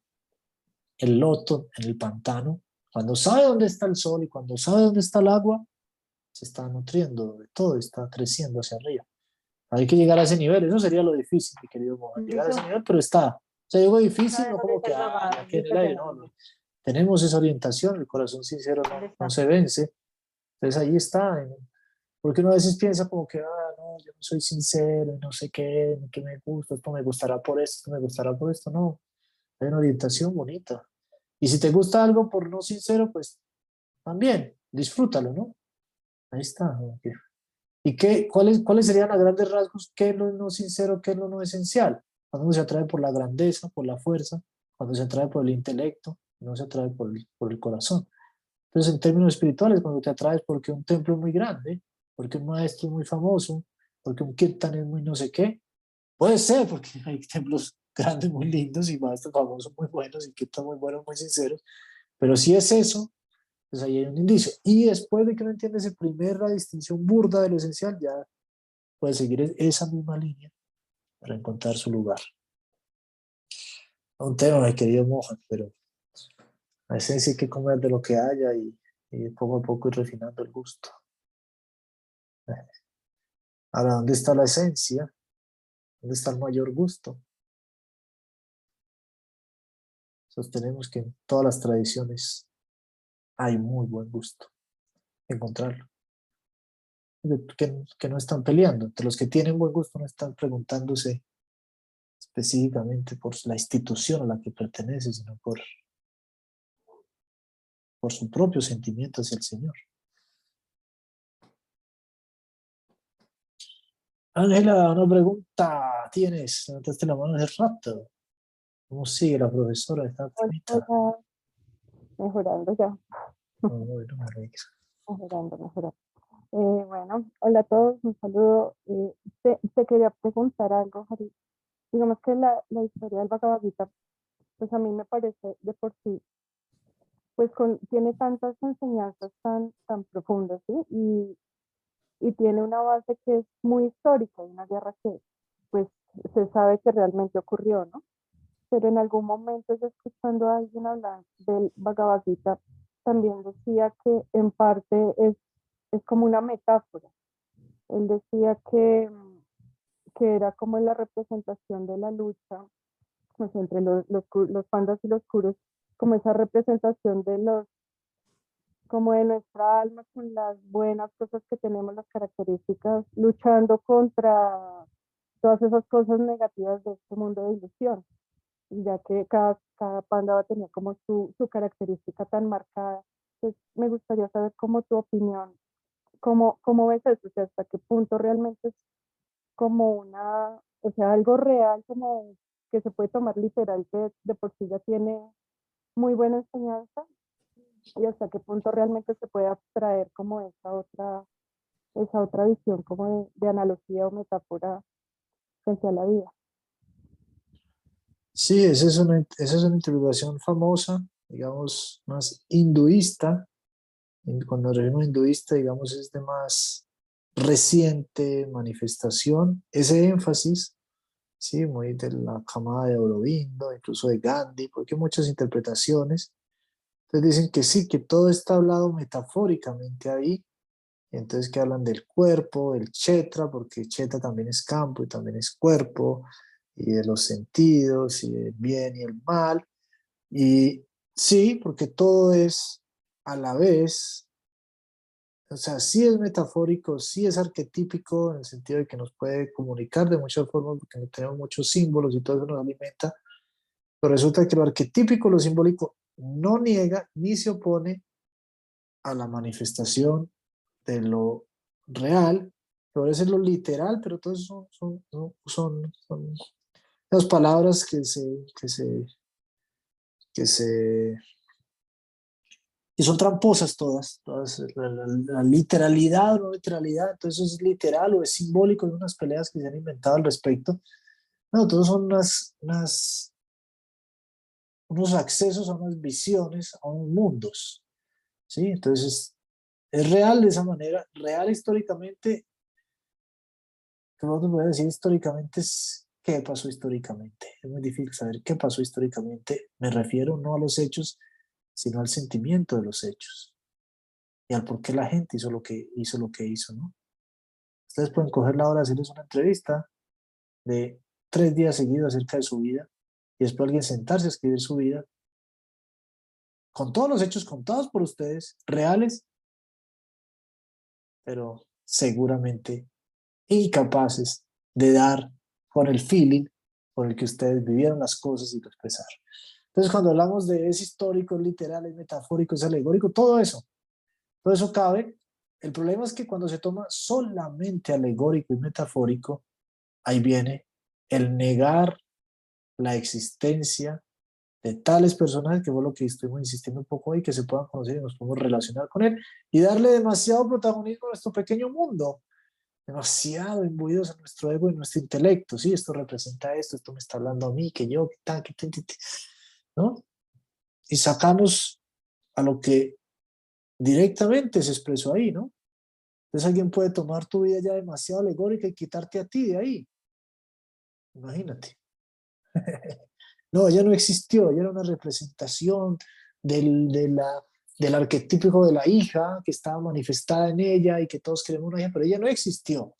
El loto en el pantano, cuando sabe dónde está el sol y cuando sabe dónde está el agua, se está nutriendo de todo, está creciendo hacia arriba. Hay que llegar a ese nivel, eso sería lo difícil, mi querido Mohan, llegar a ese nivel, pero está. O sea, digo difícil, no como que ah, aquí en el aire, no, no. Tenemos esa orientación, el corazón sincero no, no se vence. Entonces ahí está. Porque uno a veces piensa como que, ah, no, yo no soy sincero, no sé qué, qué me gusta, esto me gustará por esto, esto me gustará por esto. No, hay una orientación bonita. Y si te gusta algo por no sincero, pues también, disfrútalo, ¿no? Ahí está. ¿Y qué, cuáles, cuáles serían a grandes rasgos qué es lo no sincero, qué es lo no esencial? Cuando uno se atrae por la grandeza, por la fuerza, cuando se atrae por el intelecto, no se atrae por el, por el corazón. Entonces, en términos espirituales, cuando te atraes porque un templo es muy grande, porque un maestro es muy famoso, porque un kirtan es muy no sé qué, puede ser, porque *laughs* hay templos grandes muy lindos y maestros famosos muy buenos y kirtan muy buenos, muy sinceros, pero si es eso, pues ahí hay un indicio. Y después de que no entiendes esa primera distinción burda de lo esencial, ya puede seguir esa misma línea para encontrar su lugar. Un tema, mi querido Mohan, pero la esencia hay que comer de lo que haya y, y poco a poco ir refinando el gusto. Ahora, ¿dónde está la esencia? ¿Dónde está el mayor gusto? Sostenemos que en todas las tradiciones hay muy buen gusto encontrarlo. Que, que, no están peleando, entre los que tienen buen gusto no están preguntándose específicamente por la institución a la que pertenece, sino por, por su propio sentimiento hacia el Señor. Ángela, una pregunta tienes, levantaste la mano hace rato. ¿Cómo sigue la profesora? ¿Está mejorando ya. Bueno, mejorando, mejorando. Eh, bueno, hola a todos, un saludo. Eh, te, quería preguntar algo, Jari. Digamos que la, la historia del Bhagavad pues a mí me parece de por sí, pues con, tiene tantas enseñanzas tan, tan profundas, ¿sí? Y, y tiene una base que es muy histórica, una guerra que, pues, se sabe que realmente ocurrió, ¿no? Pero en algún momento yo escuchando a alguien hablar del Bhagavad Gita, también decía que en parte es, es como una metáfora. Él decía que, que era como la representación de la lucha pues, entre los, los, pandas y los curos, como esa representación de los como de nuestra alma con las buenas cosas que tenemos, las características, luchando contra todas esas cosas negativas de este mundo de ilusión ya que cada, cada panda va a tener como su, su característica tan marcada. Entonces, me gustaría saber cómo tu opinión, cómo, cómo ves eso, o sea, hasta qué punto realmente es como una, o sea, algo real, como que se puede tomar literal, que de por sí ya tiene muy buena enseñanza, y hasta qué punto realmente se puede abstraer como esa otra, esa otra visión como de, de analogía o metáfora frente a la vida. Sí, esa es una, esa es una interpretación famosa, digamos, más hinduista. Cuando referimos hinduista, digamos, es de más reciente manifestación. Ese énfasis, sí, muy de la camada de Aurobindo, incluso de Gandhi, porque hay muchas interpretaciones. Entonces dicen que sí, que todo está hablado metafóricamente ahí. Entonces que hablan del cuerpo, del chetra, porque chetra también es campo y también es cuerpo y de los sentidos y el bien y el mal. Y sí, porque todo es a la vez. O sea, sí es metafórico, sí es arquetípico en el sentido de que nos puede comunicar de muchas formas porque tenemos muchos símbolos y todo eso nos alimenta, pero resulta que lo arquetípico, lo simbólico, no niega ni se opone a la manifestación de lo real, puede ser lo literal, pero todos son, son, son, son, las palabras que se, que se, que se y son tramposas todas, todas la, literalidad o no literalidad, entonces es literal o es simbólico de unas peleas que se han inventado al respecto. No, todos son unas, unas, unos accesos a unas visiones, a unos mundos. ¿sí? Entonces es, real de esa manera, real históricamente, ¿cómo te puedo decir históricamente? Es qué pasó históricamente. Es muy difícil saber qué pasó históricamente. Me refiero no a los hechos, sino al sentimiento de los hechos y al por qué la gente hizo lo que hizo, lo que hizo ¿no? Ustedes pueden coger la hora de hacerles una entrevista de tres días seguidos acerca de su vida y después alguien sentarse a escribir su vida con todos los hechos contados por ustedes, reales, pero seguramente incapaces de dar con el feeling por el que ustedes vivieron las cosas y lo expresaron. Entonces, cuando hablamos de es histórico, es literal, es metafórico, es alegórico, todo eso, todo eso cabe. El problema es que cuando se toma solamente alegórico y metafórico, ahí viene el negar la existencia de tales personajes, que fue lo que estuvimos insistiendo un poco ahí, que se puedan conocer y nos podemos relacionar con él, y darle demasiado protagonismo a nuestro pequeño mundo, demasiado imbuidos en nuestro ego y nuestro intelecto, sí, esto representa esto, esto me está hablando a mí, que yo, que tal, que tal, ¿no? Y sacamos a lo que directamente se expresó ahí, ¿no? Entonces alguien puede tomar tu vida ya demasiado alegórica y quitarte a ti de ahí. Imagínate. *laughs* no, ya no existió, ya era una representación del, de la, del arquetípico de la hija que estaba manifestada en ella y que todos queremos una hija, pero ella no existió.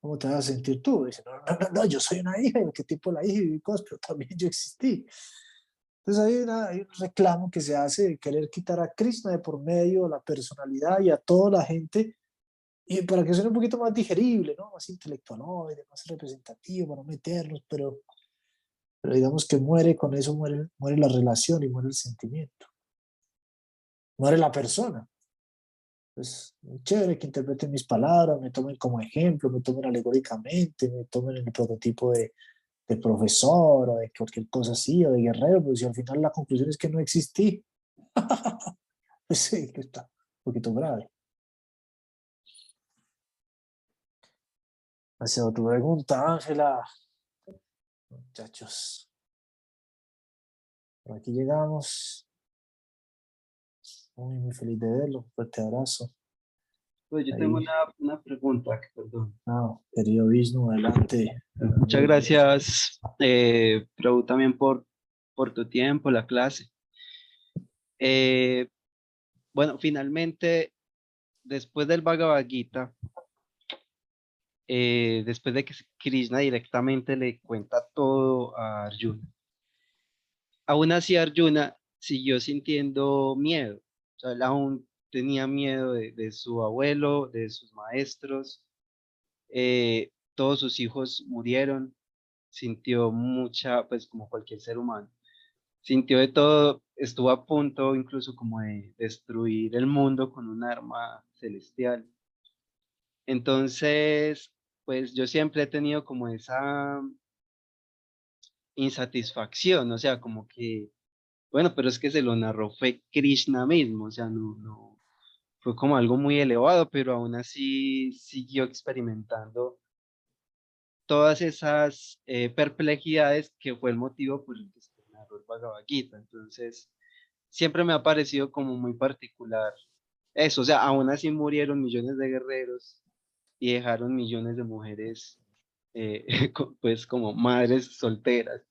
¿Cómo te vas a sentir tú? Dice, no, no, no, yo soy una hija, el tipo de la hija y cosas, pero también yo existí. Entonces hay, un reclamo que se hace de querer quitar a Krishna de por medio, la personalidad y a toda la gente, y para que sea un poquito más digerible, ¿no? más intelectual, más representativo, para no meternos, pero, pero digamos que muere con eso, muere, muere la relación y muere el sentimiento. Muere la persona. Es chévere que interpreten mis palabras, me tomen como ejemplo, me tomen alegóricamente, me tomen el prototipo de, de profesor o de cualquier cosa así, o de guerrero, pues si al final la conclusión es que no existí. *laughs* pues sí, que está un poquito grave. Hacia otra pregunta, Ángela. Muchachos. Por aquí llegamos. Muy, muy feliz de verlo. Fuerte abrazo. Pues yo tengo una, una, pregunta, perdón. Ah, querido Vishnu, adelante. Muchas gracias, eh, Prabhu, también por, por tu tiempo, la clase. Eh, bueno, finalmente, después del Bhagavad Gita, eh, después de que Krishna directamente le cuenta todo a Arjuna, aún así Arjuna siguió sintiendo miedo. O sea, él aún tenía miedo de, su abuelo, de sus maestros. Eh, todos sus hijos murieron. Sintió mucha, pues como cualquier ser humano. Sintió de todo, estuvo a punto incluso como de destruir el mundo con un arma celestial. Entonces, pues yo siempre he tenido como esa insatisfacción, o sea, como que, bueno, pero es que se lo narró fue Krishna mismo, o sea, no, fue como algo muy elevado, pero aún así siguió experimentando todas esas eh, perplejidades que fue el motivo por el que se narró el Bhagavad. Entonces, siempre me ha parecido como muy particular eso, o sea, aún así murieron millones de guerreros y dejaron millones de mujeres, eh, *laughs* pues como madres solteras.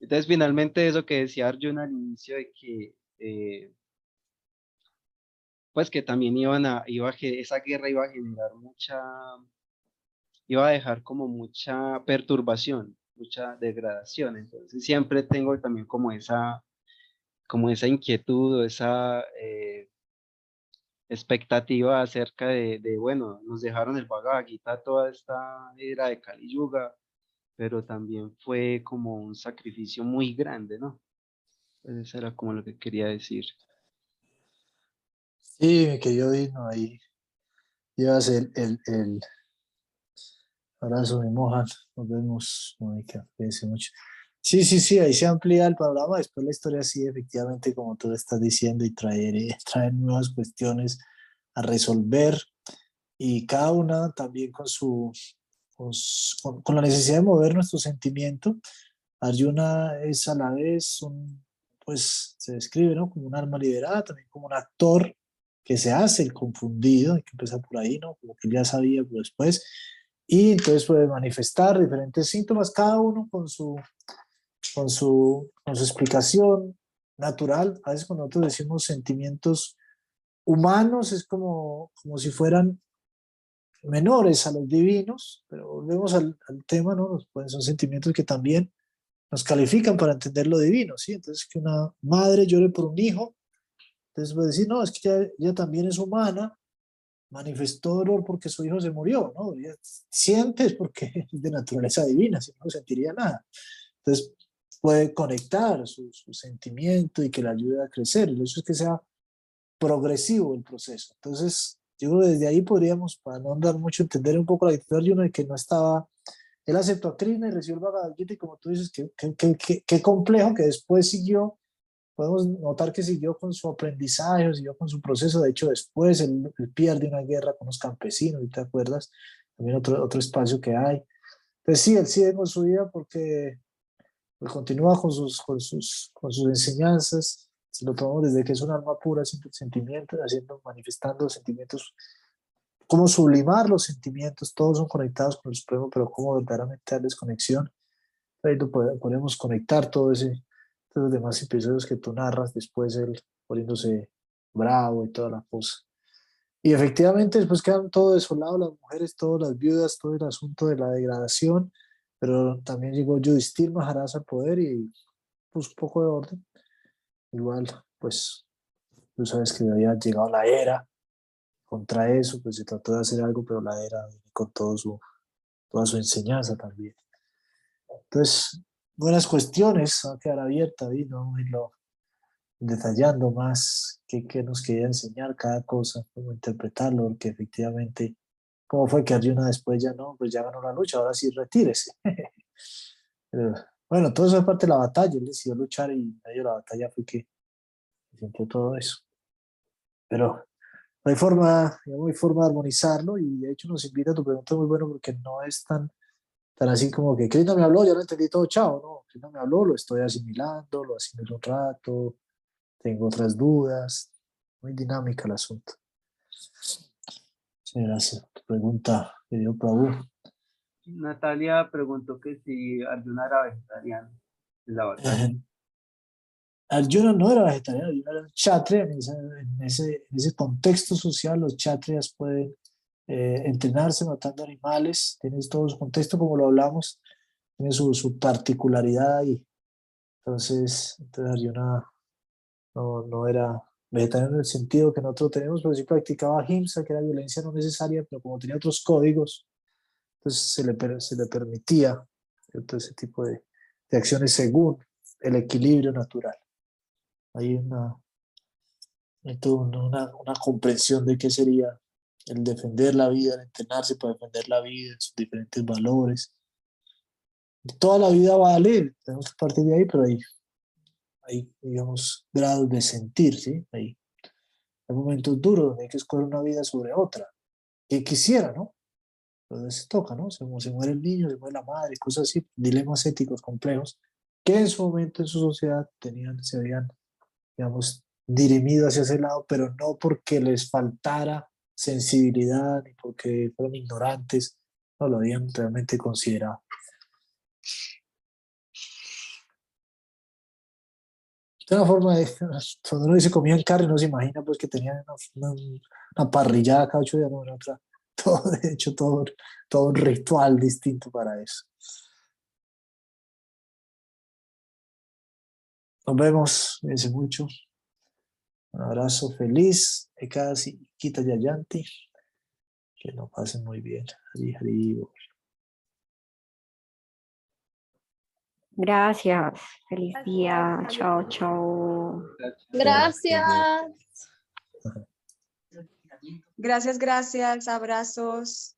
Entonces, finalmente eso que decía Arjuna al inicio de que eh, pues que también iban a, iba a, esa guerra iba a generar mucha, iba a dejar como mucha perturbación, mucha degradación. Entonces siempre tengo también como esa, como esa inquietud o esa, eh, expectativa acerca de, de, bueno, nos dejaron el Bhagavad Gita toda esta era de Kali Yuga, pero también fue como un sacrificio muy grande, ¿no? Pues eso era como lo que quería decir. Sí, que yo vino ahí. Llevas el, el, el abrazo, mi moja. Nos vemos, Mónica. Cuídense mucho. Sí, sí, sí, ahí se amplía el panorama. Después la historia sí, efectivamente, como tú estás diciendo, y traer, *laughs* traer nuevas cuestiones a resolver. Y cada una también con su, con, con la necesidad de mover nuestro sentimiento. Arjuna es a la vez un, pues se describe, ¿no? Como un alma liberada, también como un actor que se hace el confundido, hay que empezar por ahí, ¿no? Como que ya sabía, pero después. Y entonces puede manifestar diferentes síntomas, cada uno con su, con su, con su explicación natural. A veces cuando nosotros decimos sentimientos humanos es como, como si fueran menores a los divinos, pero volvemos al, al tema, ¿no? Pues son sentimientos que también nos califican para entender lo divino, ¿sí? Entonces, que una madre llore por un hijo, entonces puede decir, no, es que ella, también es humana, manifestó dolor porque su hijo se murió, ¿no? Ella siente porque *laughs* es de naturaleza divina, si no, sentiría nada. Entonces, puede conectar su, su, sentimiento y que le ayude a crecer. Y eso es que sea progresivo el proceso. Entonces, yo creo que desde ahí podríamos, para no andar mucho, entender un poco la actitud de uno que no estaba él aceptó a Krishna y recibió el Bhagavad Gita y como tú dices, qué, qué, qué, qué, complejo que después siguió, podemos notar que siguió con su aprendizaje, siguió con su proceso, de hecho después él, él pierde una guerra con los campesinos, ¿te acuerdas? También otro, otro espacio que hay. Entonces sí, él sigue con su vida porque pues, continúa con sus, con, sus, con sus enseñanzas, si lo tomamos desde que es un alma pura, haciendo sentimientos, haciendo, manifestando sentimientos cómo sublimar los sentimientos, todos son conectados con el Supremo, pero cómo verdaderamente dar desconexión. Ahí lo podemos conectar todo ese, todos los demás episodios que tú narras, después él poniéndose bravo y toda la cosa. Y efectivamente después quedan todo desolado, las mujeres, todas las viudas, todo el asunto de la degradación, pero también llegó Yudhisthira Maharaj al poder y puso un poco de orden. Igual, pues, tú sabes que había llegado la era contra eso, pues se trató de hacer algo, pero la era con todo su, toda su enseñanza también. Entonces, buenas cuestiones, va a quedar abierta y no irlo detallando más qué, qué, nos quería enseñar cada cosa, cómo interpretarlo, porque efectivamente, ¿cómo fue que Arjuna después ya no? Pues ya ganó la lucha, ahora sí retírese. *laughs* pero, bueno, todo eso es parte de la batalla, él decidió luchar y medio la batalla fue que sintió todo eso. Pero no hay forma, no hay forma de armonizarlo y de hecho nos invita a tu pregunta muy bueno porque no es tan, tan así como que Krishna me habló, ya lo entendí todo, chao, no, Krishna me habló, lo estoy asimilando, lo asimilo un rato, tengo otras dudas, muy dinámica el asunto. Sí, gracias. Tu pregunta, querido Prabhu. Natalia preguntó que si Arjuna era vegetariano en la batalla. Arjuna no era vegetariano, Arjuna era kshatriya. En ese, en ese, en ese contexto social, los kshatriyas pueden eh, entrenarse matando animales, tiene todo su contexto, como lo hablamos, tiene su, su particularidad y entonces, entonces Arjuna no, no era vegetariano en el sentido que nosotros tenemos, pero sí practicaba himsa, que era violencia no necesaria, pero como tenía otros códigos, entonces se le, permitía todo ese tipo de, acciones según el equilibrio natural hay una, una, una comprensión de qué sería el defender la vida, el entrenarse para defender la vida, sus diferentes valores. Toda la vida vale, tenemos que partir de ahí, pero hay, hay digamos, grados de sentir, ¿sí? Hay, hay momentos duros donde hay que escoger una vida sobre otra, que quisiera, ¿no? Entonces se toca, ¿no? Se, muere el niño, se muere la madre, cosas así, dilemas éticos complejos, que en su momento en su sociedad tenían, se habían digamos, dirimido hacia ese lado, pero no porque les faltara sensibilidad ni porque fueron ignorantes, no lo habían realmente considerado. De una forma de, cuando uno dice comían carne, no se imagina pues que tenían una, una, parrillada cada ocho días, no, otra, *laughs* todo, de hecho, todo, todo un ritual distinto para eso. Nos vemos, cuídense mucho. Un abrazo feliz, Ekasi, Kita Yayanti. Que lo pasen muy bien. Hari, Hari, Bol. Gracias. Feliz día. Chao, chao. Gracias. *laughs* Gracias, gracias. Abrazos.